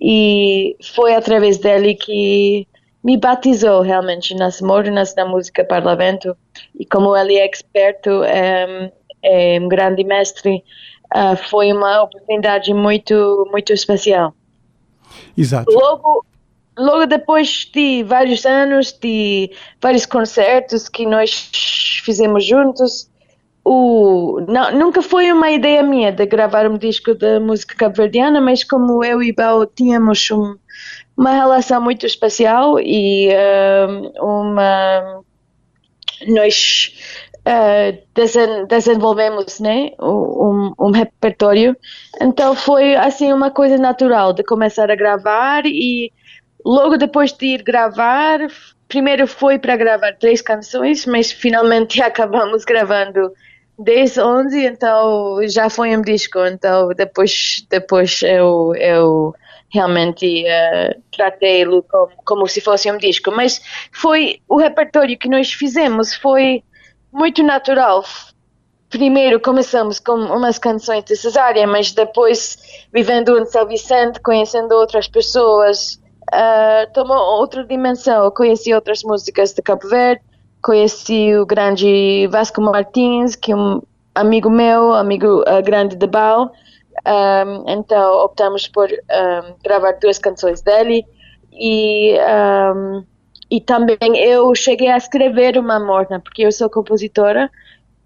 e foi através dele que me batizou realmente nas mornas da música parlamento e como ele é experto, é, é um grande mestre, uh, foi uma oportunidade muito muito especial. Exato. Logo logo depois de vários anos de vários concertos que nós fizemos juntos o, não, nunca foi uma ideia minha de gravar um disco de música cabo-verdiana, mas como eu e Bel tínhamos um, uma relação muito especial e uh, uma nós uh, desen, desenvolvemos né um, um, repertório. Então foi assim uma coisa natural de começar a gravar e logo depois de ir gravar primeiro foi para gravar três canções mas finalmente acabamos gravando 10, 11 então já foi um disco. Então depois depois eu eu realmente uh, tratei-lo como, como se fosse um disco, mas foi o repertório que nós fizemos foi muito natural. Primeiro começamos com umas canções de Cesária, mas depois vivendo em São Vicente, conhecendo outras pessoas, uh, tomou outra dimensão. Eu conheci outras músicas de Cabo Verde, conheci o grande Vasco Martins, que é um amigo meu, amigo uh, grande de Bal, um, então optamos por um, gravar duas canções dele e, um, e também eu cheguei a escrever uma morna, porque eu sou compositora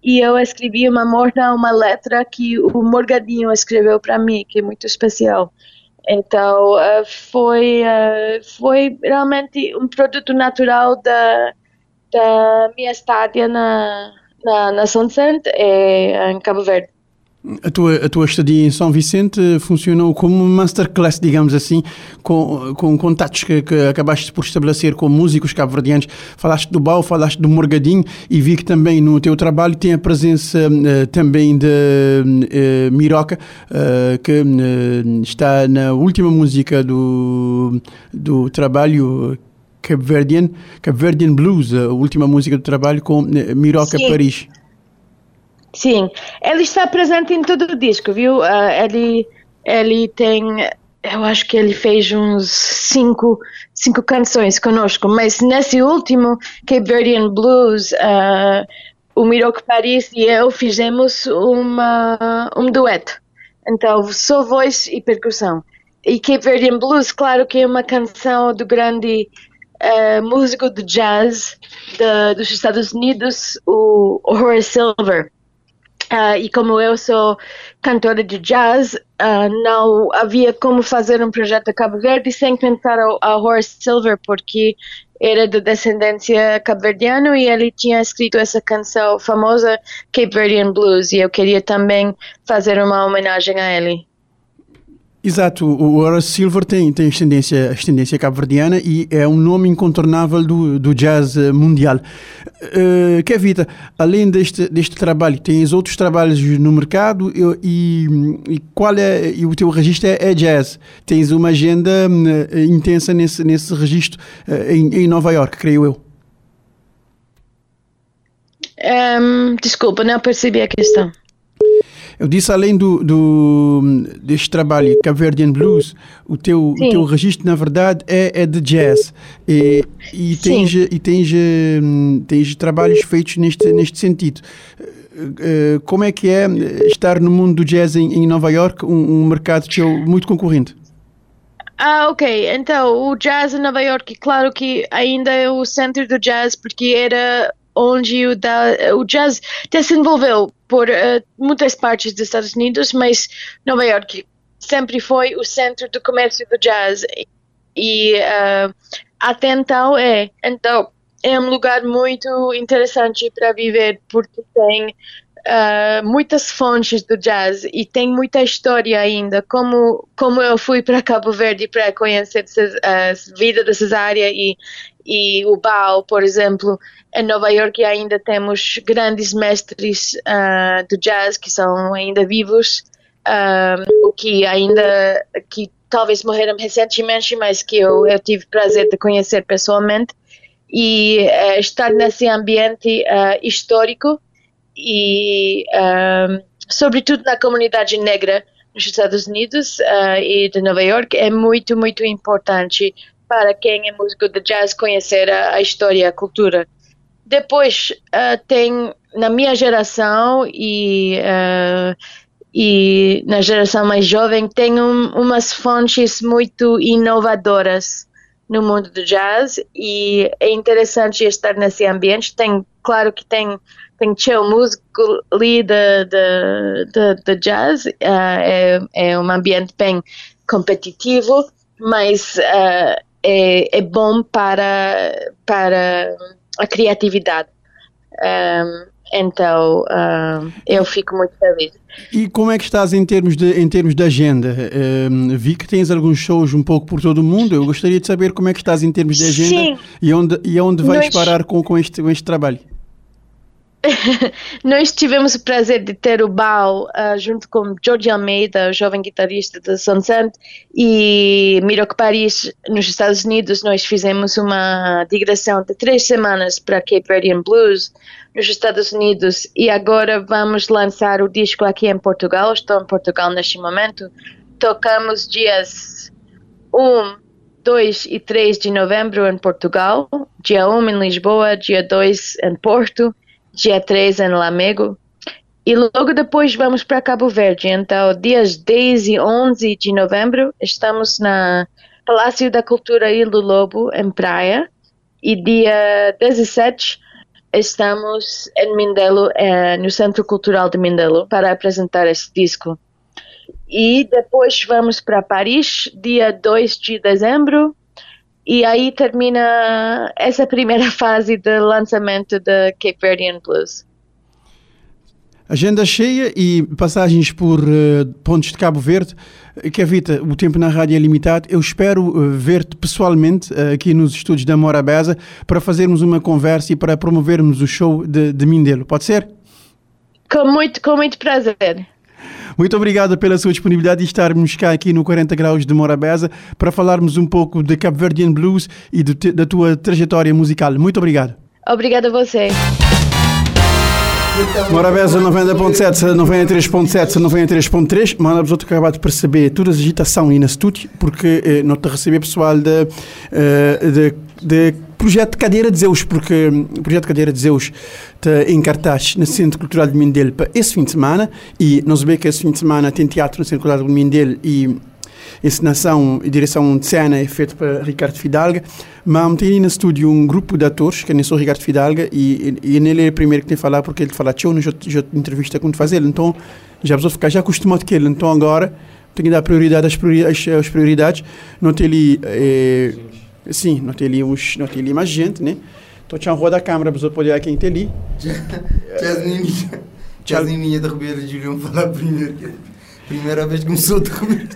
e eu escrevi uma morna, uma letra que o Morgadinho escreveu para mim, que é muito especial. Então uh, foi, uh, foi realmente um produto natural da, da minha estádia na, na, na Sunset, em Cabo Verde. A tua, a tua estadia em São Vicente funcionou como uma masterclass, digamos assim, com, com contatos que, que acabaste por estabelecer com músicos cabo-verdianos. Falaste do Bau, falaste do Morgadinho e vi que também no teu trabalho tem a presença uh, também de uh, Miroca, uh, que está na última música do, do trabalho Cape Verdean, Cape Verdean Blues, a última música do trabalho com Miroca Sim. Paris. Sim, ele está presente em todo o disco, viu? Uh, ele, ele tem, eu acho que ele fez uns cinco, cinco canções conosco, mas nesse último, Cape Verdean Blues, uh, o Miroc Paris e eu fizemos uma, um dueto. Então, só voz e percussão. E Cape Verdean Blues, claro que é uma canção do grande uh, músico de jazz de, dos Estados Unidos, o Horace Silver. Uh, e como eu sou cantora de jazz, uh, não havia como fazer um projeto a Cabo Verde sem pensar a Horace Silver, porque era de descendência cabo-verdiana e ele tinha escrito essa canção famosa Cape Verdean Blues e eu queria também fazer uma homenagem a ele. Exato, o Horace Silver tem, tem ascendência, ascendência cabo-verdiana e é um nome incontornável do, do jazz eh, mundial. Uh, Kevita, além deste, deste trabalho, tens outros trabalhos no mercado e, e qual é e o teu registro é, é, jazz? Tens uma agenda uh, intensa nesse, nesse registro uh, em, em Nova York, creio eu. Um, desculpa, não percebi a questão. Eu disse, além do, do, deste trabalho, Caverdian Blues, o teu, o teu registro, na verdade, é, é de jazz. E, e, tens, e tens, hum, tens trabalhos feitos neste, neste sentido. Eh, como é que é estar no mundo do jazz em, em Nova York, um, um mercado que é muito concorrente? Ah, ok. Então, o jazz em Nova York, claro que ainda é o centro do jazz, porque era onde o, da, o jazz desenvolveu por uh, muitas partes dos Estados Unidos, mas Nova York sempre foi o centro do comércio do jazz e uh, até então é. Então é um lugar muito interessante para viver porque tem uh, muitas fontes do jazz e tem muita história ainda. Como como eu fui para Cabo Verde para conhecer a vida dessas áreas e e o Bao, por exemplo, em Nova York ainda temos grandes mestres uh, do jazz que são ainda vivos, uh, o que ainda que talvez morreram recentemente, mas que eu, eu tive prazer de conhecer pessoalmente. E uh, estar nesse ambiente histórico e sobretudo na comunidade negra nos Estados Unidos e de Nova York é muito muito importante para quem é músico de jazz conhecer a, a história, a cultura. Depois uh, tem na minha geração e uh, e na geração mais jovem tem um, umas fontes muito inovadoras no mundo do jazz e é interessante estar nesse ambiente. Tem, claro que tem tem teu músico ali de, de, de, de jazz, uh, é, é um ambiente bem competitivo, mas é, é bom para, para a criatividade. Um, então um, eu fico muito feliz. E como é que estás em termos de, em termos de agenda? Um, vi que tens alguns shows um pouco por todo o mundo. Eu gostaria de saber como é que estás em termos de agenda Sim. e onde, e onde vais Nós... parar com, com, este, com este trabalho. Nós tivemos o prazer de ter o Bao uh, junto com George Almeida, o jovem guitarrista da Sunset, e Miroc Paris, nos Estados Unidos. Nós fizemos uma digressão de três semanas para Cape Verdean Blues, nos Estados Unidos, e agora vamos lançar o disco aqui em Portugal. Estou em Portugal neste momento. Tocamos dias 1, 2 e 3 de novembro em Portugal, dia 1 em Lisboa, dia 2 em Porto dia 3 em Lamego. E logo depois vamos para Cabo Verde. Então, dias 10 e 11 de novembro, estamos na Palácio da Cultura Ilha do Lobo, em Praia. E dia 17, estamos em Mindelo, eh, no Centro Cultural de Mindelo, para apresentar esse disco. E depois vamos para Paris, dia 2 de dezembro, e aí termina essa primeira fase do lançamento da Cape Verdean Blues. Agenda cheia e passagens por uh, pontos de Cabo Verde. Kevita, o tempo na rádio é limitado. Eu espero uh, ver-te pessoalmente uh, aqui nos estúdios da Morabeza para fazermos uma conversa e para promovermos o show de, de Mindelo. Pode ser? Com muito, com muito prazer. Muito obrigado pela sua disponibilidade de estarmos cá aqui no 40 Graus de Morabeza para falarmos um pouco de Cabo Verdean Blues e de, da tua trajetória musical. Muito obrigado. Obrigada a você. Morabeza 90.7, 93.7, 93.3. Mano, vos acabar de perceber toda a agitação aí na estúdio, porque eh, não te receber pessoal de, eh, de, de projeto Cadeira de Zeus, porque o projeto Cadeira de Zeus está em cartaz no Centro Cultural de Mindelo para esse fim de semana e nós sabemos que esse fim de semana tem teatro no Centro Cultural de Mindelo e encenação e direção de cena é feita por Ricardo Fidalga, mas tem no estúdio um grupo de atores, que é só Ricardo Fidalga, e, e, e ele é o primeiro que tem que falar, porque ele fala, tchau, já, já entrevista com fazer, então já vou ficar já acostumado com ele, então agora tem que dar prioridade às, prioridades, às prioridades, não tem ali, é, sim, não tem ali, uns, não tem ali mais gente, né? Então tinha roda da câmera para poder quem tem ali. Jasmine da Ribeiro de Julião falar primeiro. Primeira vez que começou a Ribeiro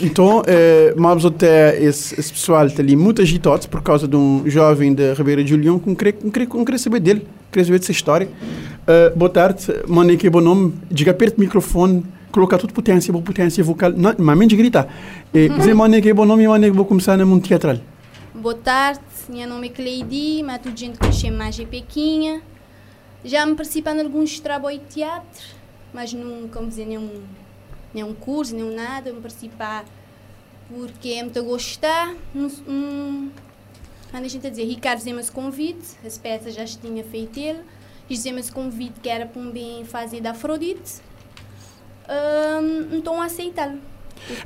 então, eh, mas até esse, esse pessoal está ali muito agitado por causa de um jovem da Ribeira de Julião que não queria, não queria, não queria saber dele, queria saber dessa história. Uh, boa tarde, mano, que é bom nome. Diga perto do microfone, colocar tudo potência, boa potência vocal, não, mas menos gritar. E dizer, mano, que é bom nome, mano, que vou começar no mundo teatral. Boa tarde, meu nome é Cleidi, mas tudo gente que chama mais Pequinha. Já me participando em alguns trabalhos de teatro, mas não, como dizer, nenhum nenhum curso, nenhum nada, eu participar porque é muito gostar. Um, a gente a dizer, Ricardo esse convite, as peças já tinha feito ele, fizemos convite que era para um bem fazer da Afrodite, um, então aceitá-lo.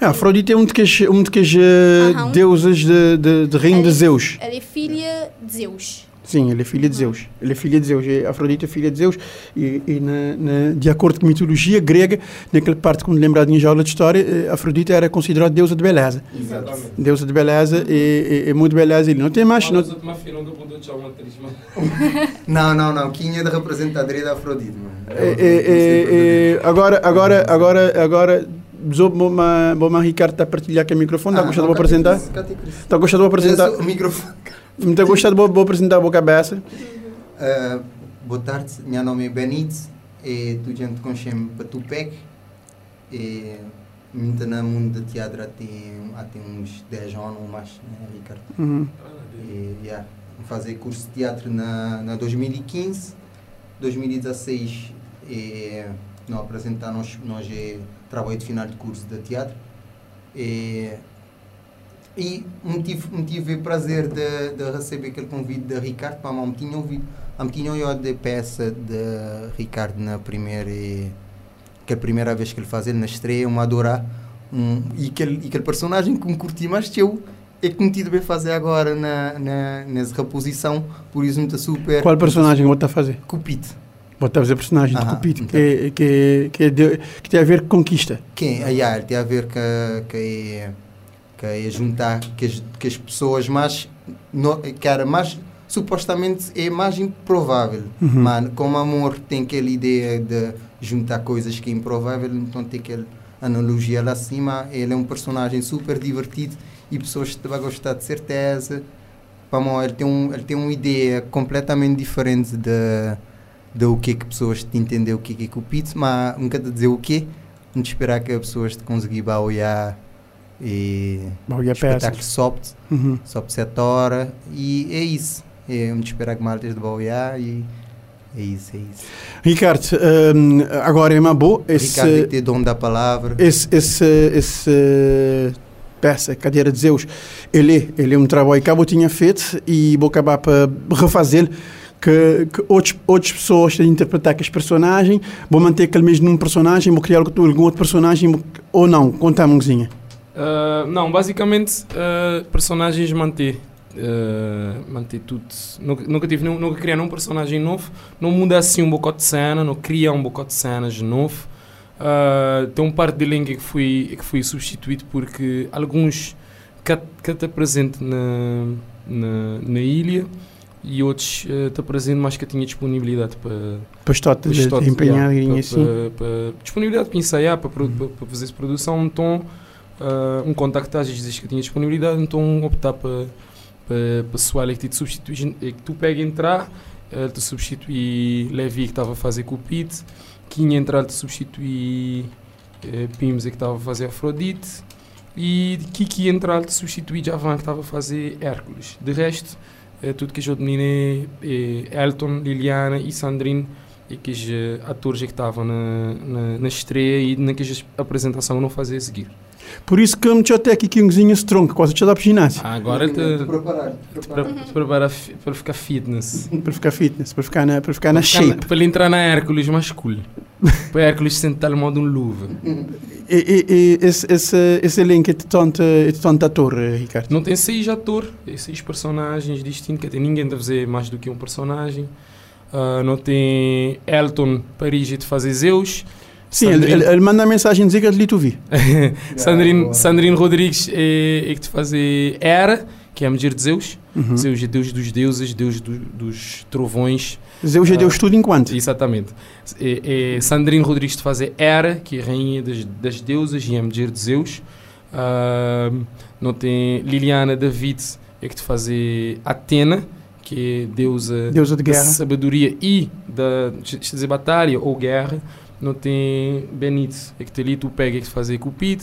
Ah, Afrodite é um daqueles um uh, deuses de, de, de reino de Zeus. Ela é filha de Zeus. Sim, ele é filha de Zeus. Ele é filha de Zeus. E Afrodite é filha de Zeus. E, e na, na, de acordo com a mitologia grega, naquela parte, quando lembrado em aula de história, eh, Afrodite era considerada deusa de beleza. Exatamente. Deusa de beleza e, e, e muito beleza. Ele não tem mais. Não... não, não, não. Quem é de representadora da Afrodite, é, agora, agora, agora, agora, Vou me Ricardo está a partilhar com o microfone. Está ah, gostado de apresentar? Está gostado de apresentar? O microfone. Muito gostado, vou apresentar a boa cabeça. Uh, boa tarde, meu nome é Benito, e tu gente conhece para Tupec. E muito no mundo de teatro há, há uns 10 anos ou mais, né, Ricardo? Uhum. E, yeah, fazer curso de teatro na, na 2015, 2016 e não apresentar nós, nós é trabalho de final de curso de teatro. E, e me tive, me tive prazer de, de receber aquele convite de Ricardo para me tinha ouvido me tinha ouvido a peça de Ricardo na primeira que a primeira vez que ele fazia na estreia uma adorar um, e aquele, aquele personagem que me curti mais que eu é que me tive a fazer agora na, na, nessa reposição por isso muito super qual personagem você está a fazer? Cupid Vou a personagem de Cupid então. que, que, que, que, que tem a ver com conquista. Que, é, yeah, tem a ver com que, que é juntar que as, que as pessoas mais no, que era mais supostamente é mais improvável. Uhum. mas como amor tem aquela ideia de juntar coisas que é improvável então tem aquela analogia lá acima. Ele é um personagem super divertido e pessoas te vão gostar de certeza. Pamão, ele tem um ele tem uma ideia completamente diferente de de o que é que pessoas te entender o que é que é Cupido mas nunca te dizer o que não te esperar que as pessoas te conseguir olhar e e espetáculo sobe uhum. sobe 7 horas e é isso é um esperar que maltas de boiar e é isso, é isso. Ricardo, um, agora é uma boa. Esse, Ricardo, tem dono da palavra. Esse, esse, esse peça, Cadeira de Zeus, ele, ele é um trabalho que eu tinha feito e vou acabar para refazer que, que outros, outras pessoas têm de interpretar aqueles personagens, vou manter aquele mesmo personagem, vou criar algum outro personagem ou não? Conta-me, um Uh, não, basicamente, uh, personagens manter. Uh, manter tudo. Nunca, nunca, tive, nunca criar um personagem novo. Não muda assim um bocado de cena, não cria um bocado de cenas novo. Uh, tem um par de língua que foi, que foi substituído porque alguns que, que presente na, na, na ilha e outros uh, te apresento mais que eu tinha disponibilidade para para estar de, estar- de empenhar yeah, e assim. para- para- disponibilidade para ensaiar, para, pro- para, para fazer essa produção, então uh, um contactagem diz que eu tinha disponibilidade, então optar para para pessoal que te substitui, é que tu pega entrar, ele te substitui Levi que estava a fazer com o Pete, Quinha entrar te substitui eh, Pims é que estava a fazer Afrodite e Kiki entrar te substitui Javan que estava a fazer Hércules. De resto, eh, tudo que eu dominei é Elton, Liliana e Sandrine e que os eh, atores é que estavam na, na, na estreia e naquela apresentação não fazia seguir. Por isso que me até aqui que um cozinha strong, quase te dá para ginásio. Ah, agora te, Te preparar, te preparar. te para ficar fitness. Para ficar fitness, para ficar na, para ficar na Para ficar shape. Para ele entrar na Hércules mais cool. para Hércules sentar no modo um luva. E, e, e esse, esse, esse elenco é de tanto, é de tanto ator, eh, Ricardo. Não tem seis atores, tem seis personagens distintos, que tem ninguém deve fazer mais do que um personagem. Ah, não tem Elton Paris de fazer Zeus. Sim, ele, Sandrine, ele, ele manda mensagem dizer que ele tu vi. Sandrine. Sandrine Rodrigues é, é que te fazer Hera, que é a de Zeus. Uhum. Zeus é deus dos deuses, deus do- dos trovões. Zeus já Ah. deu estudo enquanto. Exatamente. É, é Sandrine Rodrigues de fazer Hera, que é rainha das, das deusas e é a de Zeus. Ah, não tem Liliana David, é que te fazer Atena, que é deusa Deusa de da guerra. sabedoria e da dizer, batalha ou guerra. Não tem Benito, é que te ali tu pega é que fazer Cupid.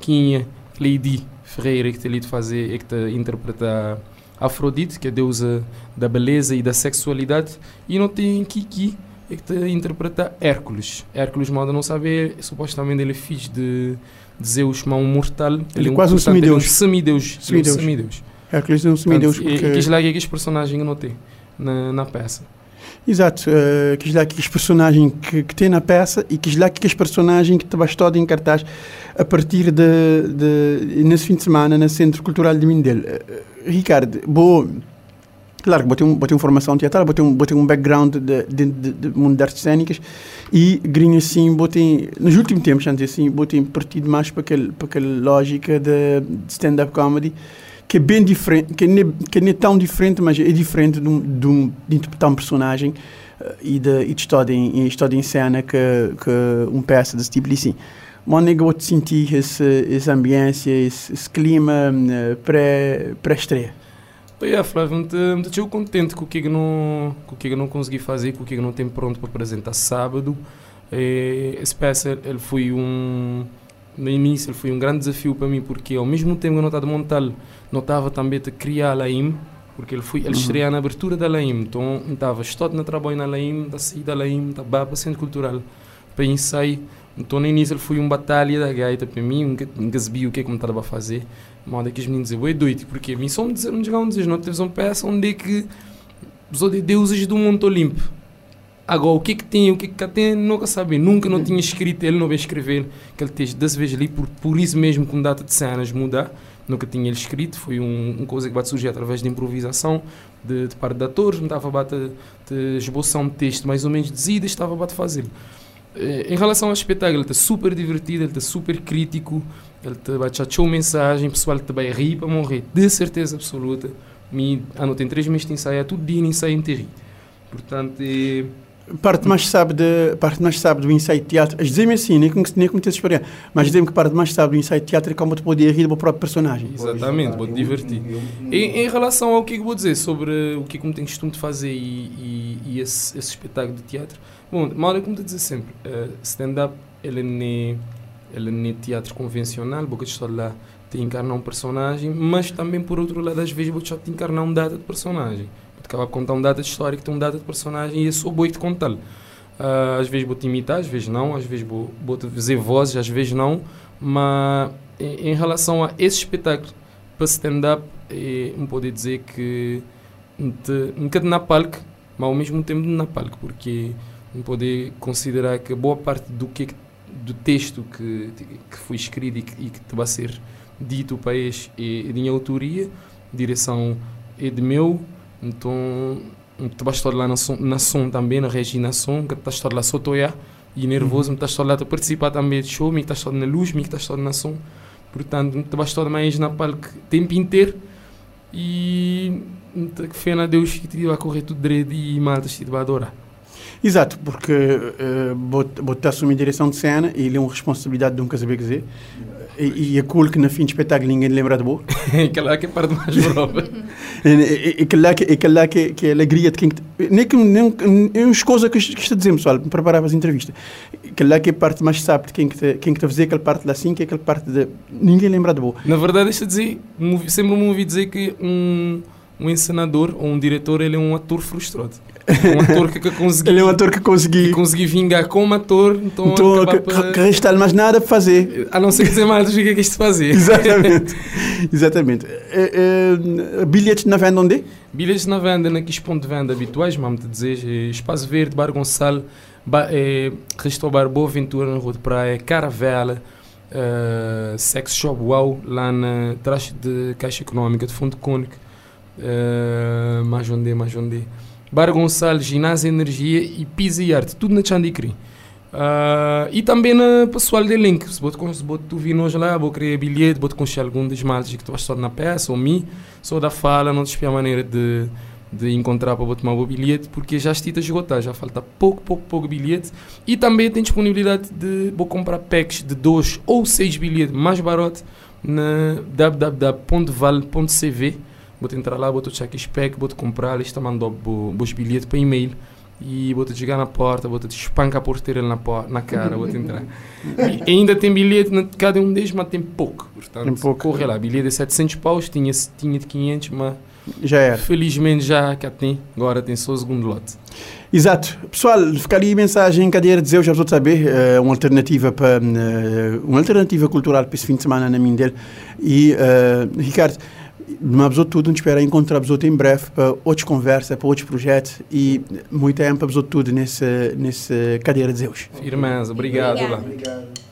Quinha, Lady Ferreira, é que te ali te fazer, é que te interpretar Afrodite, que é deusa da beleza e da sexualidade. E não tem Kiki, é que te interpreta Hércules. Hércules, mal de não saber, supostamente ele é filho de, de Zeus, um mortal. Ele é quase um portanto, ele é semideus. semideus. Ele é um Semideus. semideus. Hércules não se me Deus Portanto, porque... E, e quis lá que aqueles personagens eu notei na, na peça. Exato, uh, quis lá que os personagens que, que tem na peça e quis lá que os personagens que te bastou em cartaz a partir de, de nesse fim de semana no Centro Cultural de Mindelo. Uh, Ricardo, vou claro que vou ter, um, vou ter uma formação teatral, vou ter um, vou ter um background de, de, de, de mundo de artes cênicas e grinho assim, vou ter, nos últimos tempos, antes assim, vou ter partido mais para aquele, para aquela lógica de stand-up comedy que é bem diferente, que não que não é tão diferente, mas é diferente de, um, de, um, de interpretar um personagem eh, e de, e de história, em, história em cena que, que um peça desse tipo assim. Mas eu vou sentir esse, essa ambiência, esse, esse clima pré- pré-estreia. Pois é, Flávio, muito eu contente com o que não, com o que não consegui fazer, com o que não tenho pronto para apresentar sábado. Eh, esse peça ele foi um no início ele foi um grande desafio para mim porque ao mesmo tempo que eu não estava a montar não estava também a criar a Laim porque ele foi ele Uhum. estreia na abertura da Laim então estava estou na trabalho na Laim da saída da Laim da o centro cultural para ensaio então no início ele foi uma batalha da gaita para mim um, gasbio o que é que eu estava a fazer mas daqueles meninos dizer oi doido porque mim só me dizer um digamos dizer não teve uma peça onde é que os de deuses do mundo limpo Agora, o que que tem, o que que tem, nunca sabe. Nunca não tinha escrito, ele não veio escrever aquele texto das vezes ali, por, por isso mesmo com data de cenas mudar. Nunca tinha ele escrito, foi um, uma coisa que vai surgir através de improvisação, de, de parte de atores, me estava a bater de esboçar um texto mais ou menos dizido, estava a bater. Eh, Em relação ao espetáculo, ele está super divertido, ele está super crítico, ele te vai achar mensagem, pessoal te vai rir para morrer, de certeza absoluta. Me, ah, não tem três meses de ensaio, é tudo dia de ensaio terri. Portanto, é, Parte mais sabe de parte mais sabe do ensaio de teatro. As dizem assim, nem como nem como te experiência, mas dizem que parte mais sabe do ensaio de teatro é como te poder rir do próprio personagem. Exatamente, vou-te divertir. Em, em relação ao que eu vou dizer sobre o que é que eu tenho costume de fazer e, e, e esse, esse espetáculo de teatro, bom, mal é como te dizer sempre, uh, stand-up ele não é, ele é teatro convencional, porque estou lá te encarnar um personagem, mas também por outro lado às vezes vou te encarnar um data de personagem. Vou acabar a contar um data de história que tem um data de personagem e eu sou boi de contar. Uh, às vezes vou te imitar, às vezes não, às vezes vou, fazer vozes, às vezes não, mas em, em relação a esse espetáculo para stand-up, é, um pode dizer que um bocado na palco, mas ao mesmo tempo na palco, porque um pode considerar que boa parte do que do texto que, que foi escrito e que, e que vai ser dito para este é de minha autoria, direção é de meu, então te vais estar lá na som, na som também, na Regina Som, que estás lá só toia e nervoso, me estás lá a participar também de show, me estás na luz, me estás na som, portanto te vais estar mais na palco o tempo inteiro e que fé na Deus que vai correr tudo direito e malta te vai adorar. Exato, porque uh, botar assumir direção de cena e ele é uma responsabilidade de um saber dizer. E, e é cool que no fim do espetáculo ninguém lembra de boa. aquela que é parte mais brava. aquela que, aquela que, que é a alegria de quem. Nem que nem, é uma coisa que, que está a dizer, pessoal, me preparava as entrevistas. Aquela que é a parte mais sabe de quem que está quem que a fazer aquela parte lá assim, que é aquela parte de. Ninguém lembra de boa. Na verdade, deixa dizer, sempre me ouvi dizer que um, um encenador ou um diretor ele é um ator frustrado. Um ator que, que consegui, Ele é um ator que consegui. Que consegui vingar como ator, então. então que, para... que resta mais nada para fazer. A não ser dizer mais o que é que isto fazer. Exatamente. Exatamente. É, é, bilhetes na venda onde? Bilhetes na venda, naqueles pontos de venda habituais, vamos te dizer, é Espaço Verde, Bar Gonçalo, ba, é, Restaurant Boa Ventura na Rua de Praia, Caravela. Uh, Sex Shop Wow, lá na trás de Caixa Económica de Fundo Cônico, uh, mais onde, mais onde. Bar Gonçalves, Ginásio Energia e Pisa e Arte, tudo na Chandicri. Uh, e também na pessoal de link. Se você tu vir hoje lá, vou criar bilhete, vou conhecer algum dos maltes que tu só na peça, ou mim, só da fala, não te a maneira de, de encontrar para tomar o bilhete, porque já está esgotar, já falta pouco, pouco, pouco bilhete. E também tem disponibilidade de vou comprar packs de 2 ou 6 bilhetes mais barato na www.vale.cv vou entrar lá, vou checar spec, vou comprar, eles estão mandando os bilhetes para e-mail e vou te chegar na porta, vou te espancar a porteira na, na cara, vou entrar. e ainda tem bilhete, cada um deles, mas tem pouco. Portanto, tem pouco. corre lá, bilhete de 700 paus, tinha, tinha de 500, mas já era. Felizmente já cá tem, agora tem só o segundo lote. Exato. Pessoal, fica ali a mensagem cadeira dizer, já vou saber, uh, uma alternativa para uh, uma alternativa cultural para esse fim de semana na minha dele. E uh, Ricardo, mas tudo, a gente espera encontrar tudo em breve para outras conversas, para outros projetos e muito tempo para tudo nessa, nessa cadeira de Zeus. Irmãs, obrigado. Obrigado. obrigado.